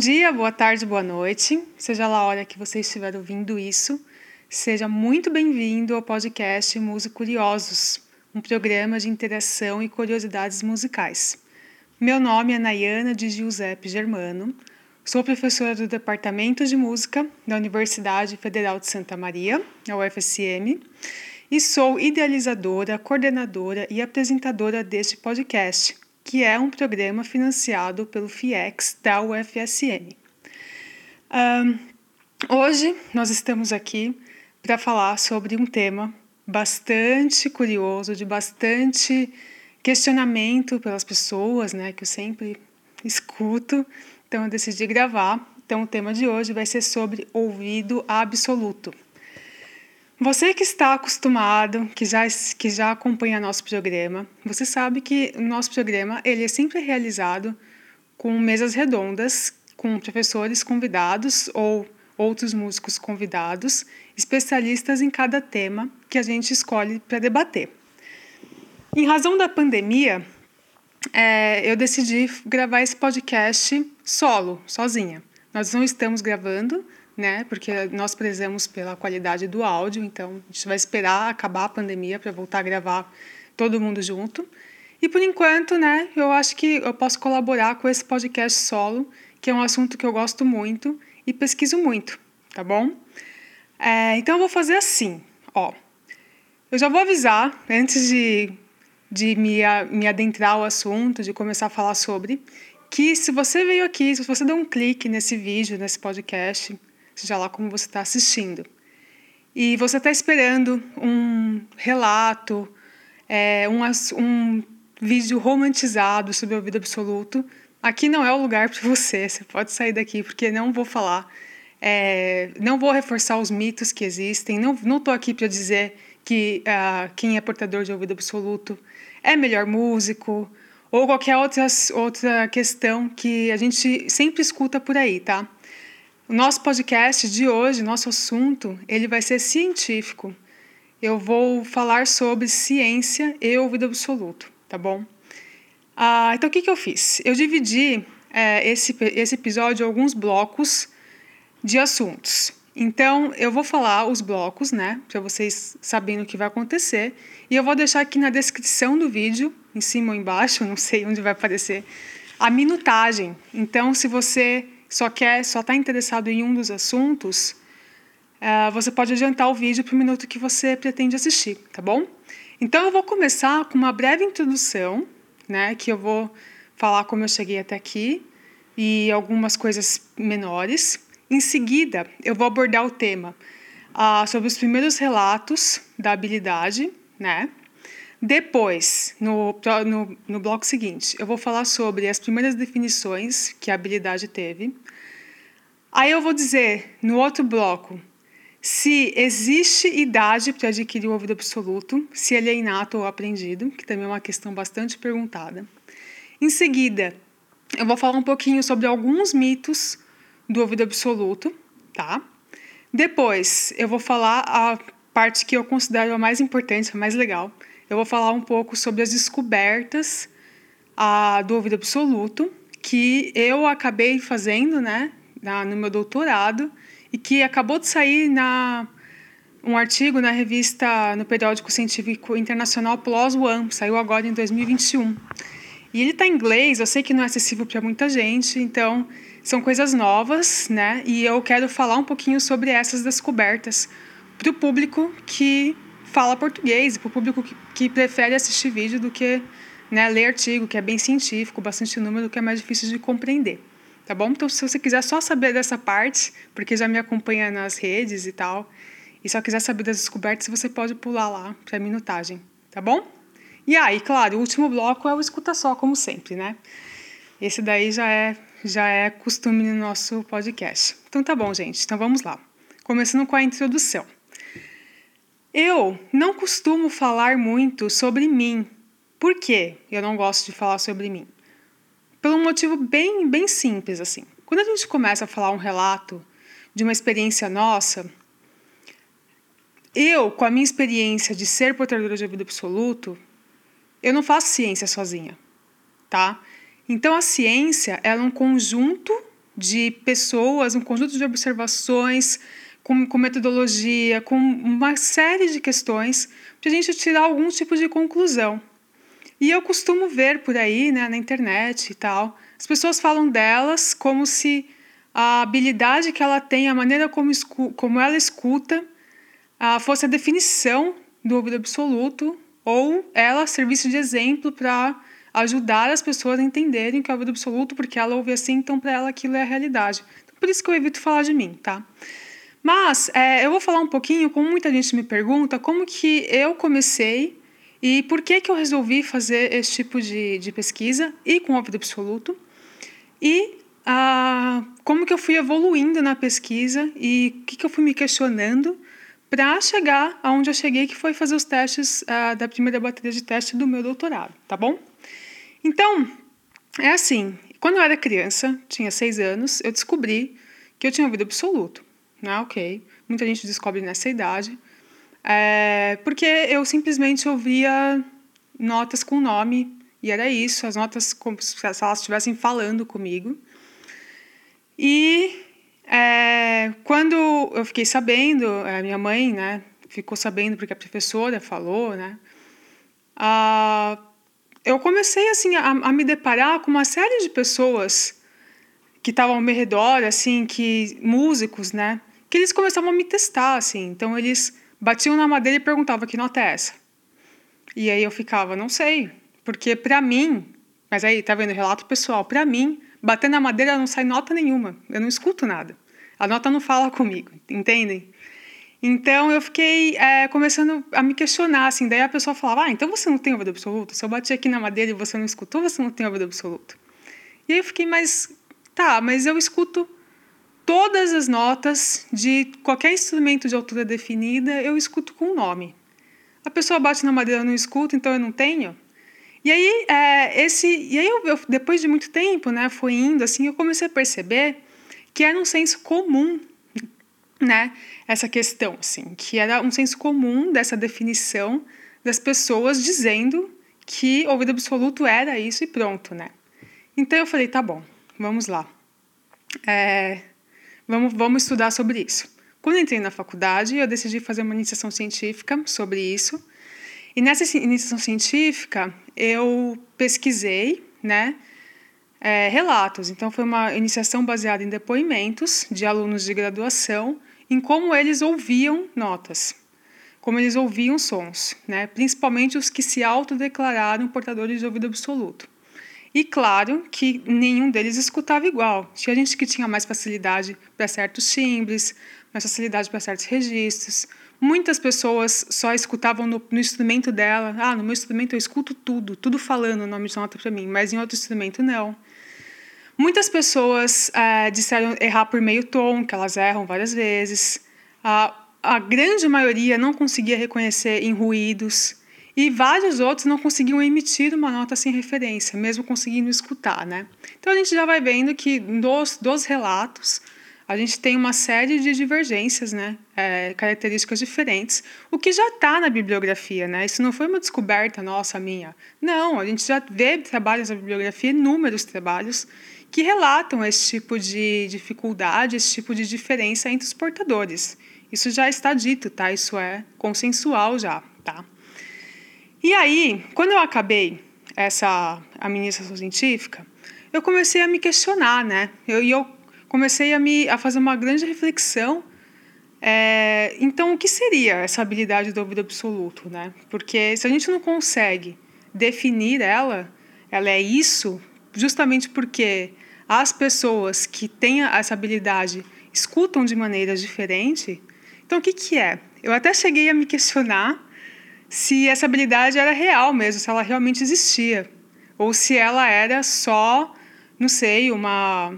dia, boa tarde, boa noite. Seja lá a hora que você estiver ouvindo isso, seja muito bem-vindo ao podcast Música Curiosos, um programa de interação e curiosidades musicais. Meu nome é Nayana de Giuseppe Germano, sou professora do Departamento de Música da Universidade Federal de Santa Maria, a UFSM, e sou idealizadora, coordenadora e apresentadora deste podcast que é um programa financiado pelo FIEX da UFSM. Um, hoje nós estamos aqui para falar sobre um tema bastante curioso, de bastante questionamento pelas pessoas, né, que eu sempre escuto. Então eu decidi gravar. Então o tema de hoje vai ser sobre ouvido absoluto. Você que está acostumado, que já, que já acompanha nosso programa, você sabe que o nosso programa ele é sempre realizado com mesas redondas, com professores convidados ou outros músicos convidados, especialistas em cada tema que a gente escolhe para debater. Em razão da pandemia, é, eu decidi gravar esse podcast solo, sozinha. Nós não estamos gravando né? Porque nós prezamos pela qualidade do áudio, então a gente vai esperar acabar a pandemia para voltar a gravar todo mundo junto. E por enquanto, né, eu acho que eu posso colaborar com esse podcast solo, que é um assunto que eu gosto muito e pesquiso muito, tá bom? É, então eu vou fazer assim, ó. Eu já vou avisar, antes de, de me, me adentrar ao assunto, de começar a falar sobre, que se você veio aqui, se você deu um clique nesse vídeo, nesse podcast, seja lá como você está assistindo. E você está esperando um relato, é, um, um vídeo romantizado sobre o vida absoluto. Aqui não é o lugar para você, você pode sair daqui, porque não vou falar, é, não vou reforçar os mitos que existem, não estou aqui para dizer que uh, quem é portador de ouvido absoluto é melhor músico, ou qualquer outra, outra questão que a gente sempre escuta por aí, tá? O nosso podcast de hoje, nosso assunto, ele vai ser científico. Eu vou falar sobre ciência e ouvido absoluto, tá bom? Ah, então, o que, que eu fiz? Eu dividi é, esse, esse episódio em alguns blocos de assuntos. Então, eu vou falar os blocos, né, para vocês saberem o que vai acontecer. E eu vou deixar aqui na descrição do vídeo, em cima ou embaixo, não sei onde vai aparecer, a minutagem. Então, se você só quer, só está interessado em um dos assuntos, uh, você pode adiantar o vídeo para o minuto que você pretende assistir, tá bom? Então eu vou começar com uma breve introdução, né, que eu vou falar como eu cheguei até aqui e algumas coisas menores. Em seguida, eu vou abordar o tema uh, sobre os primeiros relatos da habilidade, né? Depois, no, no, no bloco seguinte, eu vou falar sobre as primeiras definições que a habilidade teve. Aí eu vou dizer, no outro bloco, se existe idade para adquirir o ouvido absoluto, se ele é inato ou aprendido, que também é uma questão bastante perguntada. Em seguida, eu vou falar um pouquinho sobre alguns mitos do ouvido absoluto, tá? Depois, eu vou falar a parte que eu considero a mais importante, a mais legal, eu vou falar um pouco sobre as descobertas a, do ouvido absoluto que eu acabei fazendo, né, na, no meu doutorado e que acabou de sair na um artigo na revista no periódico científico internacional PLOS ONE, saiu agora em 2021. E ele está em inglês, eu sei que não é acessível para muita gente, então são coisas novas, né? E eu quero falar um pouquinho sobre essas descobertas para o público que fala português, para o público que, que prefere assistir vídeo do que né, ler artigo, que é bem científico, bastante número, que é mais difícil de compreender. Tá bom? Então, se você quiser só saber dessa parte, porque já me acompanha nas redes e tal, e só quiser saber das descobertas, você pode pular lá para a minutagem, tá bom? E aí, claro, o último bloco é o escuta só, como sempre, né? Esse daí já é, já é costume no nosso podcast. Então tá bom, gente. Então vamos lá. Começando com a introdução. Eu não costumo falar muito sobre mim. Por quê? Eu não gosto de falar sobre mim. Pelo um motivo bem, bem simples assim. Quando a gente começa a falar um relato de uma experiência nossa, eu, com a minha experiência de ser portadora de vida absoluto, eu não faço ciência sozinha, tá? Então a ciência é um conjunto de pessoas, um conjunto de observações, com, com metodologia, com uma série de questões, para a gente tirar algum tipo de conclusão. E eu costumo ver por aí, né, na internet e tal, as pessoas falam delas como se a habilidade que ela tem, a maneira como, como ela escuta, fosse a definição do absoluto, ou ela servisse de exemplo para ajudar as pessoas a entenderem que é o absoluto, porque ela ouve assim, então para ela aquilo é a realidade. Então, por isso que eu evito falar de mim, tá? Mas é, eu vou falar um pouquinho, como muita gente me pergunta, como que eu comecei e por que, que eu resolvi fazer esse tipo de, de pesquisa e com ouvido absoluto e ah, como que eu fui evoluindo na pesquisa e o que, que eu fui me questionando para chegar aonde eu cheguei, que foi fazer os testes ah, da primeira bateria de teste do meu doutorado, tá bom? Então, é assim, quando eu era criança, tinha seis anos, eu descobri que eu tinha ouvido absoluto, né? Ok, muita gente descobre nessa idade, é, porque eu simplesmente ouvia notas com nome e era isso, as notas como se elas estivessem falando comigo. E é, quando eu fiquei sabendo, a minha mãe, né, ficou sabendo porque a professora falou, né, a, eu comecei assim a, a me deparar com uma série de pessoas que estavam ao meu redor, assim, que músicos, né, que eles começavam a me testar, assim. Então eles batiam na madeira e perguntavam que nota é essa. E aí eu ficava, não sei, porque para mim, mas aí tá vendo relato pessoal, para mim, bater na madeira não sai nota nenhuma, eu não escuto nada. A nota não fala comigo, entendem? Então eu fiquei é, começando a me questionar, assim, daí a pessoa falava, ah, então você não tem ouvido absoluto? Se eu bati aqui na madeira e você não escutou, você não tem ouvido absoluto. E aí eu fiquei, mas tá, mas eu escuto todas as notas de qualquer instrumento de altura definida, eu escuto com o nome. A pessoa bate na madeira, eu não escuto, então eu não tenho? E aí, é, esse, e aí eu, eu, depois de muito tempo, né, foi indo assim, eu comecei a perceber que era um senso comum, né, essa questão, assim, que era um senso comum dessa definição das pessoas dizendo que ouvido absoluto era isso e pronto, né. Então eu falei, tá bom, vamos lá, é, vamos, vamos estudar sobre isso. Quando entrei na faculdade, eu decidi fazer uma iniciação científica sobre isso, e nessa iniciação científica, eu pesquisei, né, é, relatos. Então, foi uma iniciação baseada em depoimentos de alunos de graduação em como eles ouviam notas, como eles ouviam sons, né, principalmente os que se autodeclararam portadores de ouvido absoluto. E claro que nenhum deles escutava igual. Tinha gente que tinha mais facilidade para certos timbres, mais facilidade para certos registros, Muitas pessoas só escutavam no, no, instrumento dela. Ah, no meu instrumento eu escuto tudo, tudo falando o nome de nota para mim, mas em outro instrumento não. Muitas pessoas é, disseram errar por meio tom, que elas erram várias vezes. A, a grande maioria não conseguia reconhecer em ruídos. E vários outros não conseguiam emitir uma nota sem referência, mesmo conseguindo escutar. Né? Então a gente já vai vendo que dos, dos relatos a gente tem uma série de divergências, né? É, características diferentes, o que já está na bibliografia, né? Isso não foi uma descoberta nossa, minha. Não, a gente já vê trabalhos na bibliografia, inúmeros trabalhos, que relatam esse tipo de dificuldade, esse tipo de diferença entre os portadores. Isso já está dito, tá? Isso é consensual já, tá? E aí, quando eu acabei essa administração científica, eu comecei a me questionar, né? E eu comecei a me a fazer uma grande reflexão. É, então, o que seria essa habilidade do ouvido absoluto, né? Porque se a gente não consegue definir ela, ela é isso, justamente porque as pessoas que têm essa habilidade escutam de maneiras diferentes. Então, o que, que é? Eu até cheguei a me questionar se essa habilidade era real mesmo, se ela realmente existia, ou se ela era só, não sei, uma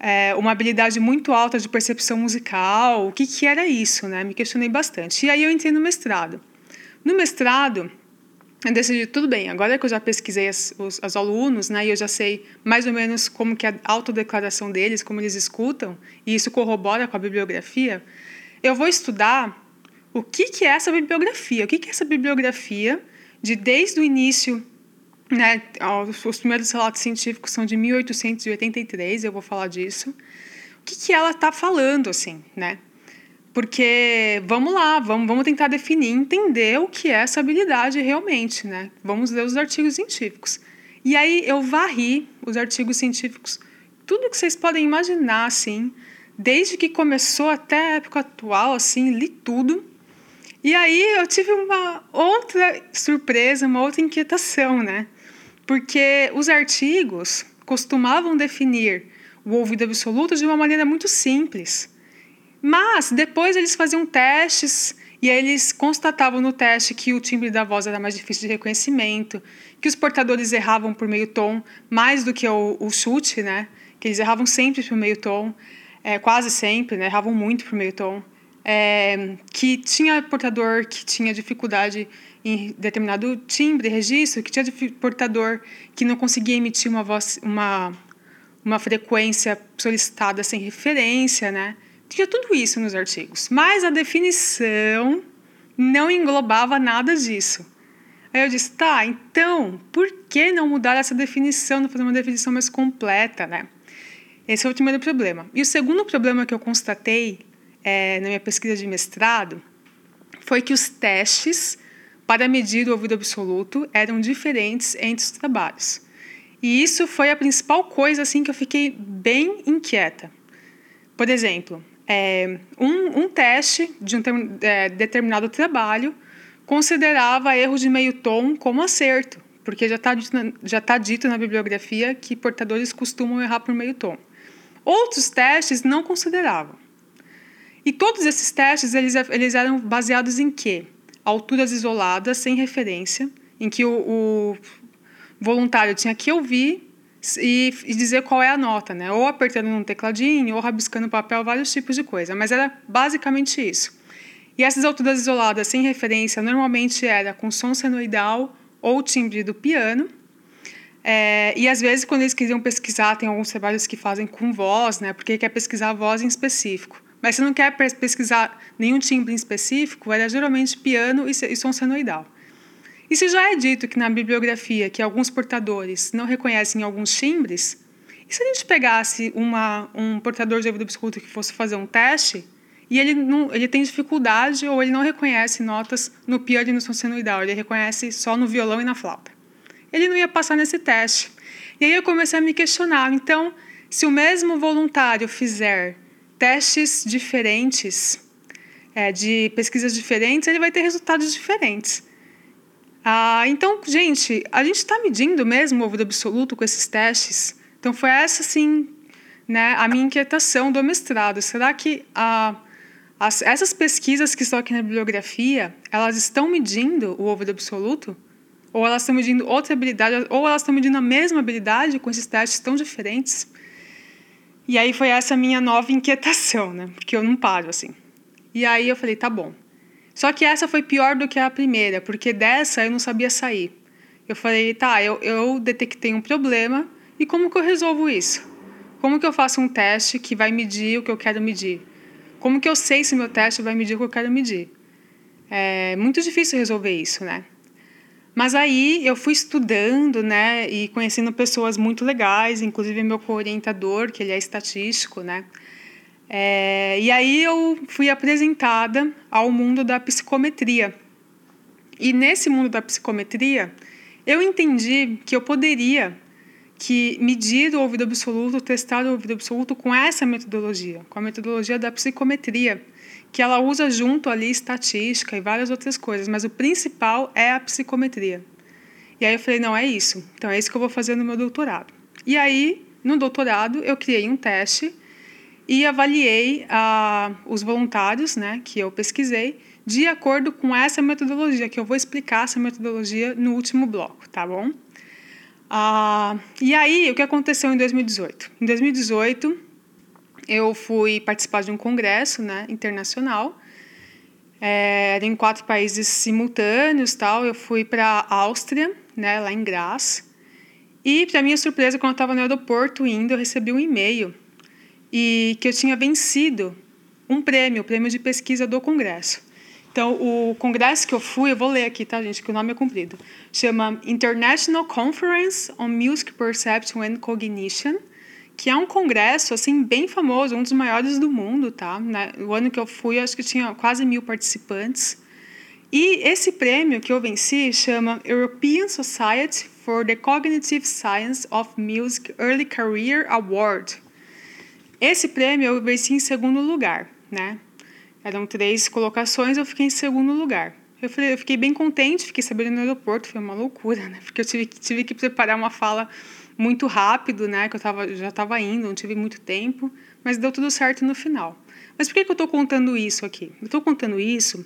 é, uma habilidade muito alta de percepção musical. O que, que era isso, né? Me questionei bastante. E aí eu entrei no mestrado. No mestrado, eu decidi, tudo bem, agora que eu já pesquisei as, os, os alunos, né, e eu já sei mais ou menos como que é a autodeclaração deles, como eles escutam, e isso corrobora com a bibliografia, eu vou estudar o que, que é essa bibliografia, o que, que é essa bibliografia de desde o início né? Os primeiros relatos científicos são de 1883, eu vou falar disso. O que, que ela está falando, assim, né? Porque vamos lá, vamos, vamos tentar definir, entender o que é essa habilidade realmente, né? Vamos ler os artigos científicos. E aí eu varri os artigos científicos, tudo que vocês podem imaginar, assim, desde que começou até a época atual, assim, li tudo. E aí eu tive uma outra surpresa, uma outra inquietação, né? Porque os artigos costumavam definir o ouvido absoluto de uma maneira muito simples. Mas depois eles faziam testes e aí eles constatavam no teste que o timbre da voz era mais difícil de reconhecimento, que os portadores erravam por meio tom mais do que o, o chute, né? Que eles erravam sempre por meio tom, é, quase sempre, né? Erravam muito por meio tom. É, que tinha portador que tinha dificuldade em determinado timbre, registro, que tinha portador que não conseguia emitir uma voz, uma, uma frequência solicitada sem referência, né? Tinha tudo isso nos artigos, mas a definição não englobava nada disso. Aí eu disse, tá, então, por que não mudar essa definição, não fazer uma definição mais completa, né? Esse é o primeiro problema. E o segundo problema que eu constatei é, na minha pesquisa de mestrado foi que os testes para medir o ouvido absoluto eram diferentes entre os trabalhos. E isso foi a principal coisa assim que eu fiquei bem inquieta. Por exemplo, é, um, um, teste de um é, determinado trabalho considerava erro de meio tom como acerto, porque já está já tá dito na bibliografia que portadores costumam errar por meio tom. Outros testes não consideravam. E todos esses testes eles, eles eram baseados em quê? alturas isoladas, sem referência, em que o, o voluntário tinha que ouvir e, e, dizer qual é a nota, né? Ou apertando num tecladinho, ou rabiscando papel, vários tipos de coisa. Mas era basicamente isso. E essas alturas isoladas sem referência normalmente era com som senoidal ou timbre do piano. É, e às vezes, quando eles queriam pesquisar, tem alguns trabalhos que fazem com voz, né? Porque quer pesquisar a voz em específico. Mas se não quer pesquisar nenhum timbre em específico, era geralmente piano e som senoidal. E se já é dito que na bibliografia que alguns portadores não reconhecem alguns timbres, e se a gente pegasse uma, um portador de ouvido absoluto que fosse fazer um teste e ele, não, ele tem dificuldade ou ele não reconhece notas no piano e no som senoidal, ele reconhece só no violão e na flauta. Ele não ia passar nesse teste. E aí eu comecei a me questionar. Então, se o mesmo voluntário fizer testes diferentes, é, de pesquisas diferentes, ele vai ter resultados diferentes. Ah, então, gente, a gente está medindo mesmo o ouvido absoluto com esses testes? Então, foi essa, sim, né, a minha inquietação do mestrado. Será que a, as, essas pesquisas que estão aqui na bibliografia, elas estão medindo o ouvido absoluto? Ou elas estão medindo outra habilidade, ou elas estão medindo a mesma habilidade com esses testes tão diferentes? E aí foi essa minha nova inquietação, né? Porque eu não paro assim. E aí eu falei, tá bom. Só que essa foi pior do que a primeira, porque dessa eu não sabia sair. Eu falei, tá, eu, eu detectei um problema e como que eu resolvo isso? Como que eu faço um teste que vai medir o que eu quero medir? Como que eu sei se meu teste vai medir o que eu quero medir? É muito difícil resolver isso, né? Mas aí eu fui estudando, né, e conhecendo pessoas muito legais, inclusive meu co-orientador, que ele é estatístico, né? É, e aí eu fui apresentada ao mundo da psicometria. E nesse mundo da psicometria, eu entendi que eu poderia que medir o ouvido absoluto, testar o ouvido absoluto com essa metodologia, com a metodologia da psicometria que ela usa junto ali estatística e várias outras coisas, mas o principal é a psicometria. E aí eu falei, não, é isso. Então é isso que eu vou fazer no meu doutorado. E aí, no doutorado, eu criei um teste e avaliei ah, os voluntários né, que eu pesquisei de acordo com essa metodologia, que eu vou explicar essa metodologia no último bloco, tá bom? Ah, e aí, o que aconteceu em 2018? Em 2018, eu fui participar de um congresso né, internacional, é, em quatro países simultâneos tal. Eu fui para a Áustria, né, lá em Graz. E, para minha surpresa, quando eu estava no aeroporto indo, eu recebi um e-mail e que eu tinha vencido um prêmio, o prêmio de pesquisa do congresso. Então, o congresso que eu fui, eu vou ler aqui, tá, gente, que o nome é comprido. Chama International Conference on Music Perception and Cognition, que é um congresso, assim, bem famoso, um dos maiores do mundo, tá? O ano que eu fui, acho que tinha quase mil participantes. E esse prêmio que eu venci chama European Society for the Cognitive Science of Music Early Career Award. Esse prêmio eu venci em segundo lugar, né? Eram três colocações, eu fiquei em segundo lugar. Eu, falei, eu fiquei bem contente, fiquei sabendo no aeroporto, foi uma loucura, né? Porque eu tive, tive que preparar uma fala muito rápido, né? Que eu tava, já estava indo, não tive muito tempo, mas deu tudo certo no final. Mas por que, que eu estou contando isso aqui? Eu estou contando isso,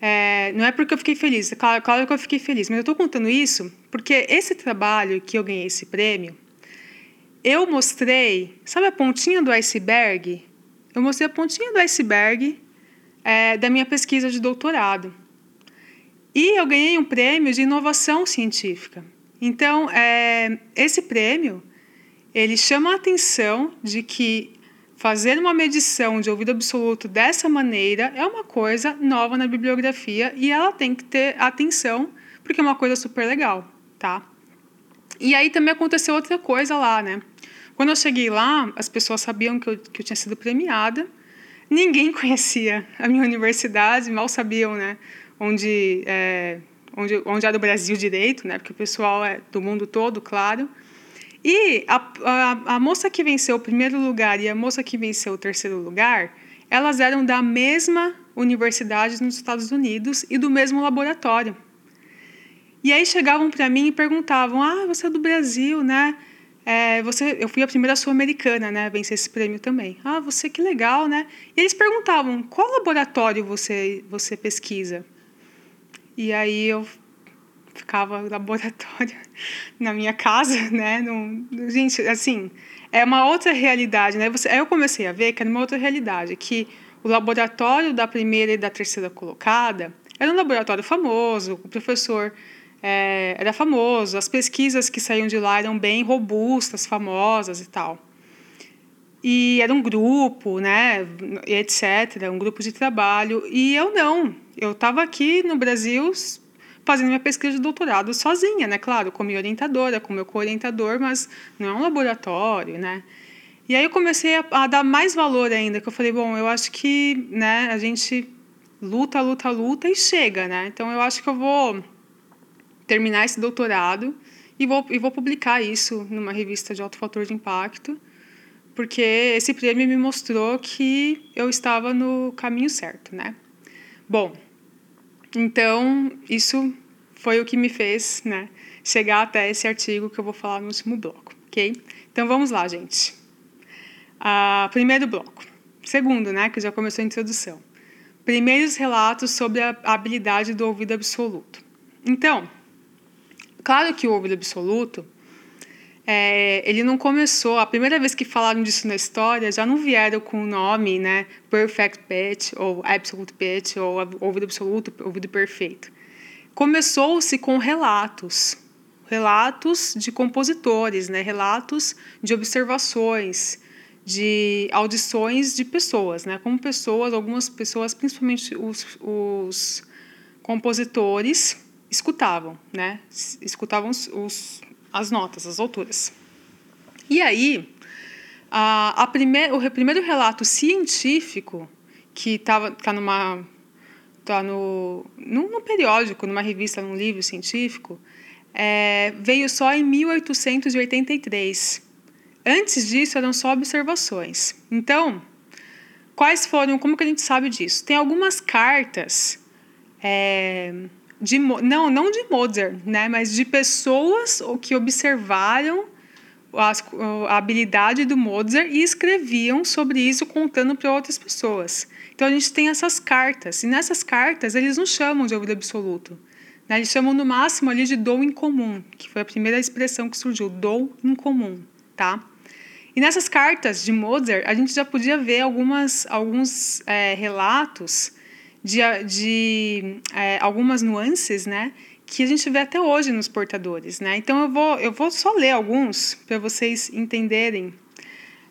é, não é porque eu fiquei feliz, claro, claro que eu fiquei feliz, mas eu estou contando isso porque esse trabalho que eu ganhei esse prêmio, eu mostrei, sabe a pontinha do iceberg? Eu mostrei a pontinha do iceberg é, da minha pesquisa de doutorado. E eu ganhei um prêmio de inovação científica. Então, é, esse prêmio ele chama a atenção de que fazer uma medição de ouvido absoluto dessa maneira é uma coisa nova na bibliografia e ela tem que ter atenção porque é uma coisa super legal, tá? E aí também aconteceu outra coisa lá, né? Quando eu cheguei lá, as pessoas sabiam que eu, que eu tinha sido premiada, ninguém conhecia a minha universidade, mal sabiam, né, onde, é, onde, onde era o Brasil direito, né, porque o pessoal é do mundo todo, claro. E a, a, a moça que venceu o primeiro lugar e a moça que venceu o terceiro lugar, elas eram da mesma universidade nos Estados Unidos e do mesmo laboratório. E aí chegavam para mim e perguntavam: Ah, você é do Brasil, né? É, você, eu fui a primeira sul-americana, né, vencer esse prêmio também. Ah, você que legal, né? E eles perguntavam qual laboratório você você pesquisa. E aí eu ficava no laboratório na minha casa, né? Gente, assim, é uma outra realidade, né? Você, aí eu comecei a ver que era uma outra realidade, que o laboratório da primeira e da terceira colocada era um laboratório famoso, o professor é, era famoso, as pesquisas que saíam de lá eram bem robustas, famosas e tal. E era um grupo, né, etc., um grupo de trabalho. E eu não. Eu estava aqui no Brasil fazendo minha pesquisa de doutorado sozinha, né? Claro, com minha orientadora, com meu co-orientador, mas não é um laboratório, né? E aí eu comecei a, a, dar mais valor ainda, que eu falei, bom, eu acho que, né, a gente luta, luta, luta e chega, né? Então eu acho que eu vou terminar esse doutorado e vou, e vou publicar isso numa revista de alto fator de impacto, porque esse prêmio me mostrou que eu estava no caminho certo, né? Bom, então isso foi o que me fez, né, chegar até esse artigo que eu vou falar no último bloco, ok? Então vamos lá, gente. Ah, primeiro bloco. Segundo, né, que já começou a introdução. Primeiros relatos sobre a habilidade do ouvido absoluto. Então, Claro que o ouvido absoluto, é, ele não começou. A primeira vez que falaram disso na história, já não vieram com o nome, né? Perfect pitch, ou absolute pitch, ou ouvido absoluto, ouvido perfeito. Começou-se com relatos, relatos de compositores, né? Relatos de observações, de audições de pessoas, né? Como pessoas, algumas pessoas, principalmente os, os compositores, escutavam, né? Escutavam os, os, as notas, as alturas. E aí, a, a primeir, o primeiro relato científico que estava tá numa tá no, num, num, periódico, numa revista, num livro científico, é, veio só em 1883. Antes disso eram só observações. Então, quais foram? Como que a gente sabe disso? Tem algumas cartas é, de não não de Mozart, né, mas de pessoas que observaram a habilidade do Mozart e escreviam sobre isso contando para outras pessoas. Então a gente tem essas cartas e nessas cartas eles não chamam de ouvido absoluto, né, eles chamam no máximo ali de dom incomum, que foi a primeira expressão que surgiu, dom incomum, tá? E nessas cartas de Mozart a gente já podia ver algumas alguns é, relatos de, de é, algumas nuances, né? Que a gente vê até hoje nos portadores, né? Então eu vou, eu vou só ler alguns para vocês entenderem.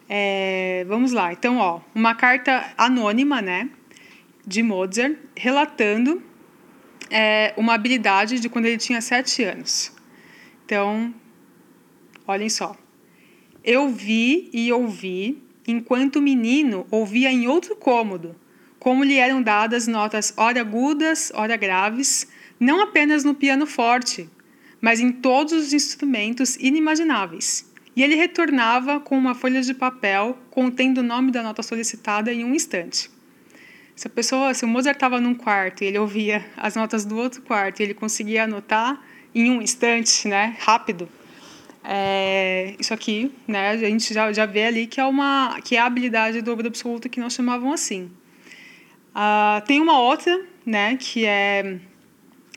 É, vamos lá. Então, ó, uma carta anônima, né? de Mozart, relatando é, uma habilidade de quando ele tinha sete anos. Então, olhem só. Eu vi e ouvi, enquanto o menino ouvia em outro cômodo, como lhe eram dadas notas ora agudas, ora graves, não apenas no piano forte, mas em todos os instrumentos inimagináveis. E ele retornava com uma folha de papel contendo o nome da nota solicitada em um instante. Se a pessoa, se o Mozart estava num quarto e ele ouvia as notas do outro quarto e ele conseguia anotar em um instante, né, rápido, é, isso aqui, né, a gente já, já vê ali que é uma que é a habilidade do ouvido absoluto que nós chamavam assim. Uh, tem uma outra, né, que é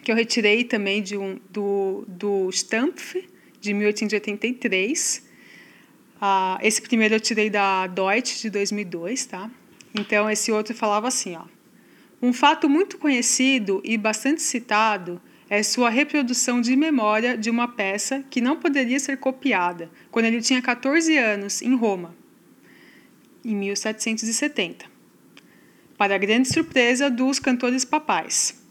que eu retirei também de um, do, do Stampf, de 1883. Uh, ah, esse primeiro eu tirei da Deutsche, de 2002, tá? Então, esse outro falava assim, ó. Um fato muito conhecido e bastante citado é sua reprodução de memória de uma peça que não poderia ser copiada, quando ele tinha 14 anos, em Roma, em 1770, para grande surpresa dos cantores papais.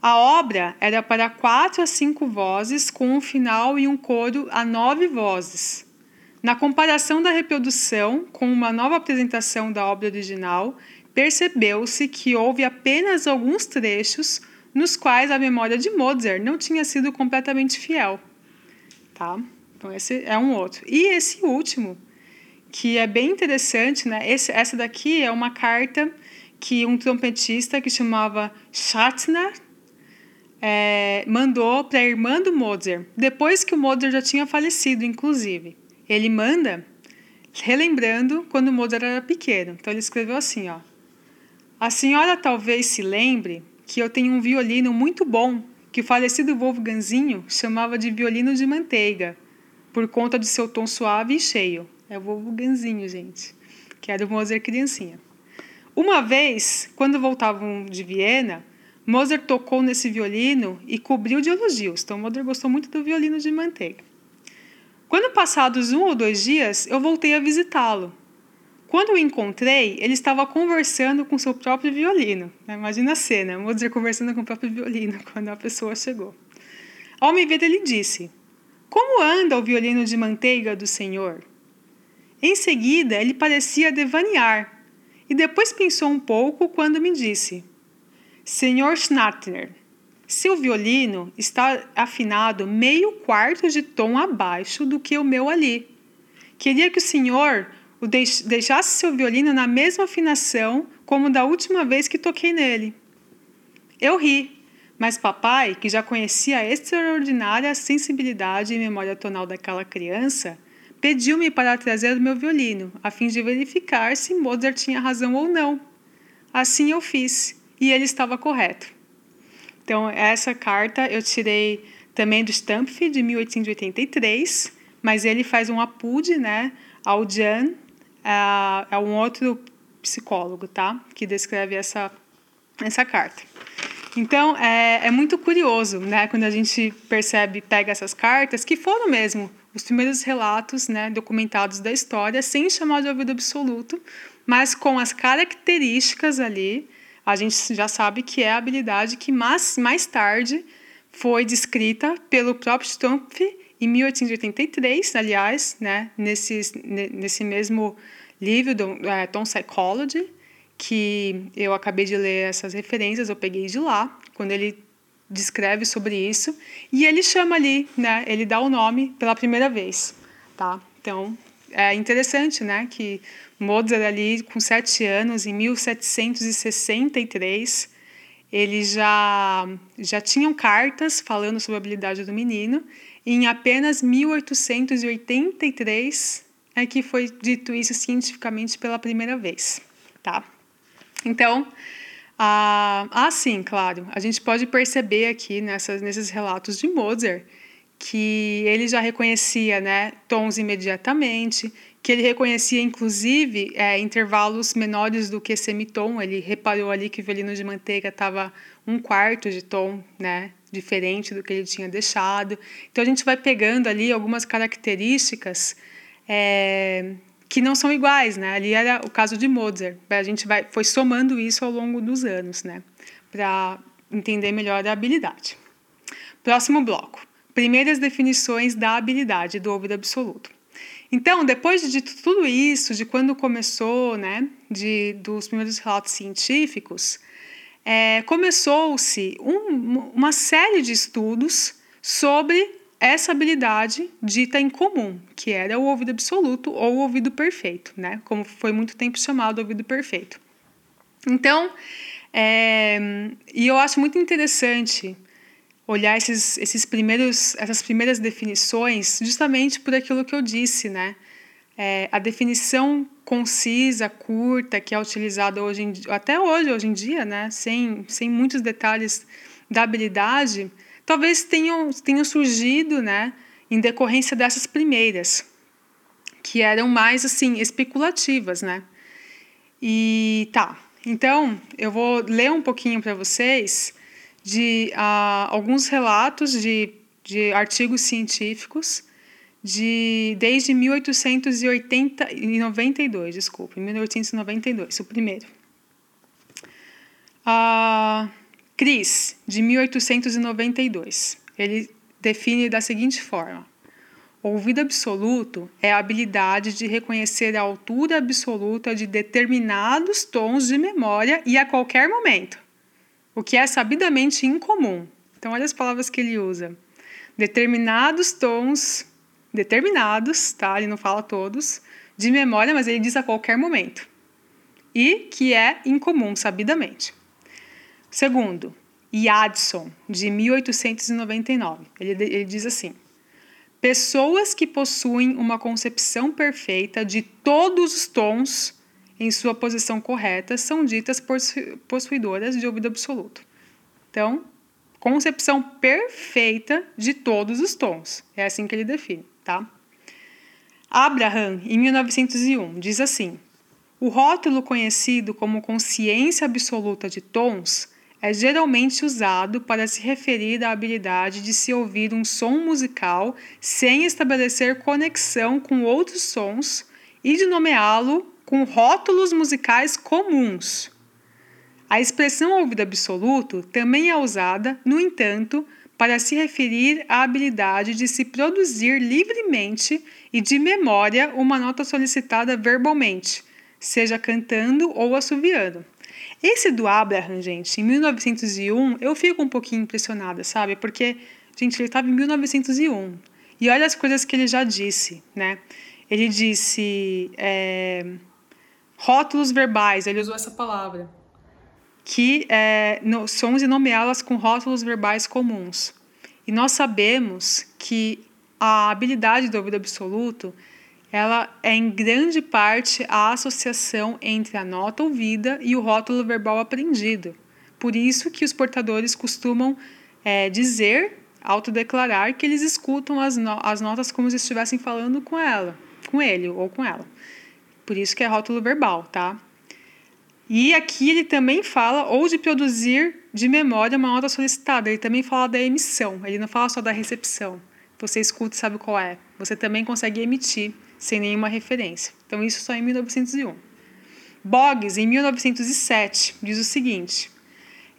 A obra era para quatro a cinco vozes, com um final e um coro a nove vozes. Na comparação da reprodução com uma nova apresentação da obra original, percebeu-se que houve apenas alguns trechos nos quais a memória de Mozart não tinha sido completamente fiel. Tá? Então, esse é um outro. E esse último, que é bem interessante, né? Esse, essa daqui é uma carta que um trompetista que chamava Schatzner é, mandou para a irmã do Mozart, depois que o Mozart já tinha falecido, inclusive. Ele manda relembrando quando o Mozart era pequeno. Então ele escreveu assim, ó: A senhora talvez se lembre que eu tenho um violino muito bom que o falecido Wolfgangzinho chamava de violino de manteiga, por conta de seu tom suave e cheio. É o Wolfgangzinho, gente, que era o Mozart criancinha. Uma vez, quando voltavam de Viena, Mozart tocou nesse violino e cobriu de elogios. Então, Mozart gostou muito do violino de manteiga. Quando passados um ou dois dias, eu voltei a visitá-lo. Quando o encontrei, ele estava conversando com seu próprio violino. Imagina a cena, Mozart conversando com o próprio violino quando a pessoa chegou. Ao me ver, ele disse: Como anda o violino de manteiga do senhor? Em seguida, ele parecia devanear e depois pensou um pouco quando me disse: Senhor Schnattner, seu violino está afinado meio quarto de tom abaixo do que o meu ali. Queria que o senhor o deixasse seu violino na mesma afinação como da última vez que toquei nele. Eu ri, mas papai, que já conhecia a extraordinária sensibilidade e memória tonal daquela criança, pediu-me para trazer o meu violino, a fim de verificar se Mozart tinha razão ou não. Assim eu fiz e ele estava correto. Então, essa carta eu tirei também do Stampf, de 1883, mas ele faz um apude né, ao Jan, é, um outro psicólogo, tá? Que descreve essa, essa carta. Então, é, é muito curioso, né? Quando a gente percebe, pega essas cartas, que foram mesmo os primeiros relatos né, documentados da história, sem chamar de ouvido absoluto, mas com as características ali a gente já sabe que é a habilidade que mais, mais tarde foi descrita pelo próprio Stumpf em 1883, aliás, né, nesse, nesse mesmo livro do é, Tom Psychology, que eu acabei de ler essas referências, eu peguei de lá, quando ele descreve sobre isso, e ele chama ali, né, ele dá o nome pela primeira vez, tá? Então, é interessante, né, que Mozart ali com sete anos, em 1763, eles já, já tinham cartas falando sobre a habilidade do menino. E em apenas 1883 é que foi dito isso cientificamente pela primeira vez, tá? Então, ah, ah sim, claro, a gente pode perceber aqui nessas, nesses relatos de Mozart que ele já reconhecia né, tons imediatamente, que ele reconhecia inclusive é, intervalos menores do que semitom. Ele reparou ali que o violino de manteiga estava um quarto de tom, né, diferente do que ele tinha deixado. Então a gente vai pegando ali algumas características é, que não são iguais, né? Ali era o caso de Mozart. A gente vai, foi somando isso ao longo dos anos, né? Para entender melhor a habilidade. Próximo bloco. Primeiras definições da habilidade do ouvido absoluto. Então, depois de tudo isso, de quando começou, né, de, dos primeiros relatos científicos, é, começou-se um, uma série de estudos sobre essa habilidade dita em comum, que era o ouvido absoluto ou o ouvido perfeito, né? Como foi muito tempo chamado ouvido perfeito. Então, é, e eu acho muito interessante olhar esses, esses primeiros, essas primeiras definições, justamente por aquilo que eu disse, né? É, a definição concisa, curta, que é utilizada hoje em, até hoje, hoje em dia, né? Sem, sem muitos detalhes da habilidade, talvez tenham, tenham surgido né, em decorrência dessas primeiras, que eram mais assim especulativas, né? E tá, então eu vou ler um pouquinho para vocês de uh, alguns relatos de, de artigos científicos de desde 1892, desculpa, 1892, o primeiro. Uh, Cris, de 1892, ele define da seguinte forma: ouvido absoluto é a habilidade de reconhecer a altura absoluta de determinados tons de memória e a qualquer momento, o que é sabidamente incomum. Então, olha as palavras que ele usa: determinados tons, determinados, tá? Ele não fala todos, de memória, mas ele diz a qualquer momento. E que é incomum, sabidamente. Segundo, Yadson, de 1899. Ele, ele diz assim: Pessoas que possuem uma concepção perfeita de todos os tons em sua posição correta são ditas possuidoras de ouvido absoluto. Então, concepção perfeita de todos os tons. É assim que ele define, tá? Abraham, em 1901, diz assim: O rótulo conhecido como consciência absoluta de tons é geralmente usado para se referir à habilidade de se ouvir um som musical sem estabelecer conexão com outros sons e de nomeá-lo com rótulos musicais comuns. A expressão ouvido absoluto também é usada, no entanto, para se referir à habilidade de se produzir livremente e de memória uma nota solicitada verbalmente, seja cantando ou assoviando. Esse do Abraham, gente, em 1901, eu fico um pouquinho impressionada, sabe? Porque, gente, ele estava em 1901. E olha as coisas que ele já disse, né? Ele disse é, rótulos verbais, ele usou essa palavra, que é, no, e nomeá-las com rótulos verbais comuns. E nós sabemos que a habilidade do ouvido absoluto ela é em grande parte a associação entre a nota ouvida e o rótulo verbal aprendido. Por isso que os portadores costumam é, dizer, autodeclarar que eles escutam as, no as notas como se estivessem falando com ela, com ele ou com ela. Por isso que é rótulo verbal, tá? E aqui ele também fala ou de produzir de memória uma nota solicitada. Ele também fala da emissão. Ele não fala só da recepção. Você escuta e sabe qual é. Você também consegue emitir sem nenhuma referência. Então, isso só em 1901. Boggs, em 1907, diz o seguinte: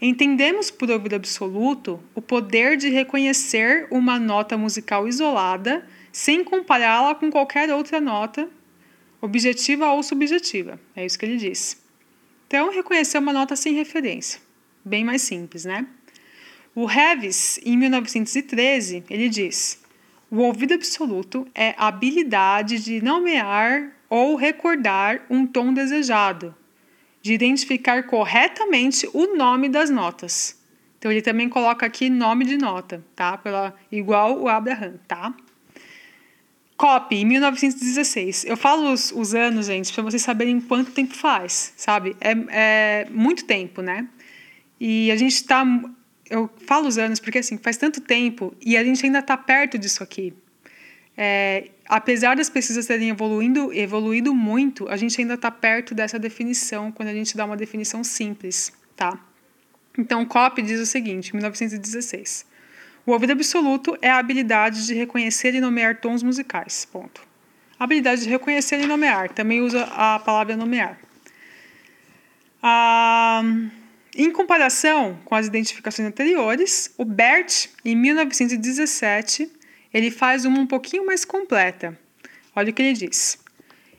Entendemos por ouvido absoluto o poder de reconhecer uma nota musical isolada sem compará-la com qualquer outra nota, objetiva ou subjetiva. É isso que ele diz. Então, reconhecer uma nota sem referência. Bem mais simples, né? O Revis, em 1913, ele diz: o ouvido absoluto é a habilidade de nomear ou recordar um tom desejado, de identificar corretamente o nome das notas. Então ele também coloca aqui nome de nota, tá? Pela, igual o Abraham, tá? Copy, em 1916. Eu falo os, os anos, gente, para vocês saberem quanto tempo faz, sabe? É, é muito tempo, né? E a gente está eu falo os anos porque assim faz tanto tempo e a gente ainda está perto disso aqui. É, apesar das pesquisas terem evoluindo, evoluído muito, a gente ainda está perto dessa definição quando a gente dá uma definição simples, tá? Então, Kopp diz o seguinte, 1916. O ouvido absoluto é a habilidade de reconhecer e nomear tons musicais. Ponto. habilidade de reconhecer e nomear. Também usa a palavra nomear. Ah, em comparação com as identificações anteriores, o Bert, em 1917, ele faz uma um pouquinho mais completa. Olha o que ele diz.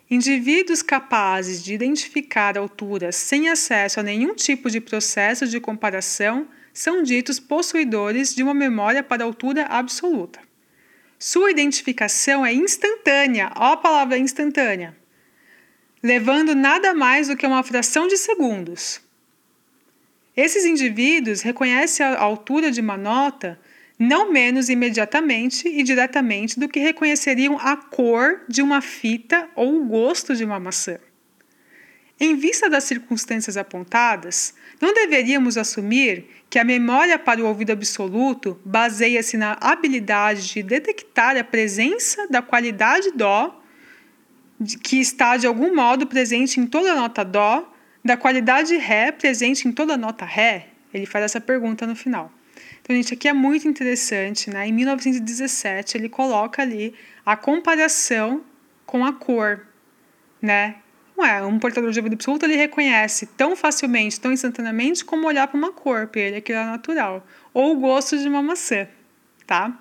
Indivíduos capazes de identificar alturas sem acesso a nenhum tipo de processo de comparação são ditos possuidores de uma memória para altura absoluta. Sua identificação é instantânea, ó a palavra instantânea, levando nada mais do que uma fração de segundos. Esses indivíduos reconhecem a altura de uma nota não menos imediatamente e diretamente do que reconheceriam a cor de uma fita ou o gosto de uma maçã. Em vista das circunstâncias apontadas, não deveríamos assumir que a memória para o ouvido absoluto baseia-se na habilidade de detectar a presença da qualidade Dó, que está de algum modo presente em toda nota Dó, da qualidade Ré presente em toda nota Ré? Ele faz essa pergunta no final. Então, gente, aqui é muito interessante, né? Em 1917, ele coloca ali a comparação com a cor, né? Não é, um portador de ouvido absoluto ele reconhece tão facilmente, tão instantaneamente, como olhar para uma cor, para ele aquilo é natural. Ou o gosto de uma maçã, tá?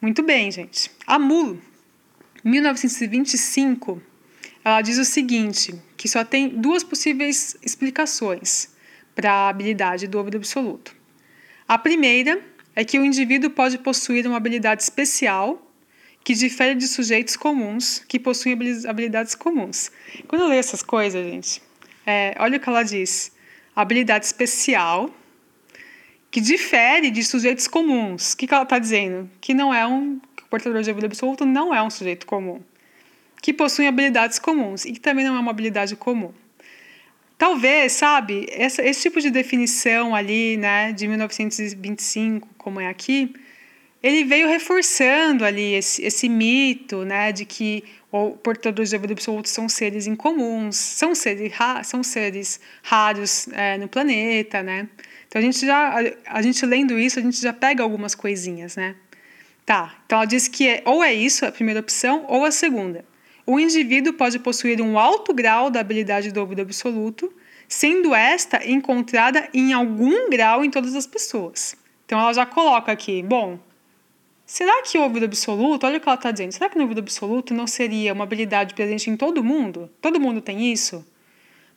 Muito bem, gente. A Mulo, 1925, ela diz o seguinte, que só tem duas possíveis explicações para a habilidade do ouvido absoluto. A primeira é que o indivíduo pode possuir uma habilidade especial que difere de sujeitos comuns que possuem habilidades comuns. Quando eu leio essas coisas, gente, é, olha o que ela diz: habilidade especial que difere de sujeitos comuns. O que, que ela está dizendo? Que não é um que o portador de habilidade absoluta não é um sujeito comum, que possui habilidades comuns e que também não é uma habilidade comum. Talvez, sabe, essa, esse tipo de definição ali, né, de 1925, como é aqui, ele veio reforçando ali esse, esse mito, né, de que o portadores de ouvido absoluto são seres incomuns, são seres, são seres raros é, no planeta, né? Então a gente já, a, a, gente lendo isso, a gente já pega algumas coisinhas, né? Tá, então ela diz que é, ou é isso a primeira opção ou a segunda. O indivíduo pode possuir um alto grau da habilidade do ouvido absoluto, sendo esta encontrada em algum grau em todas as pessoas. Então ela já coloca aqui, bom, Será que o ouvido absoluto, olha o que ela está dizendo, será que o ouvido absoluto não seria uma habilidade presente em todo mundo? Todo mundo tem isso?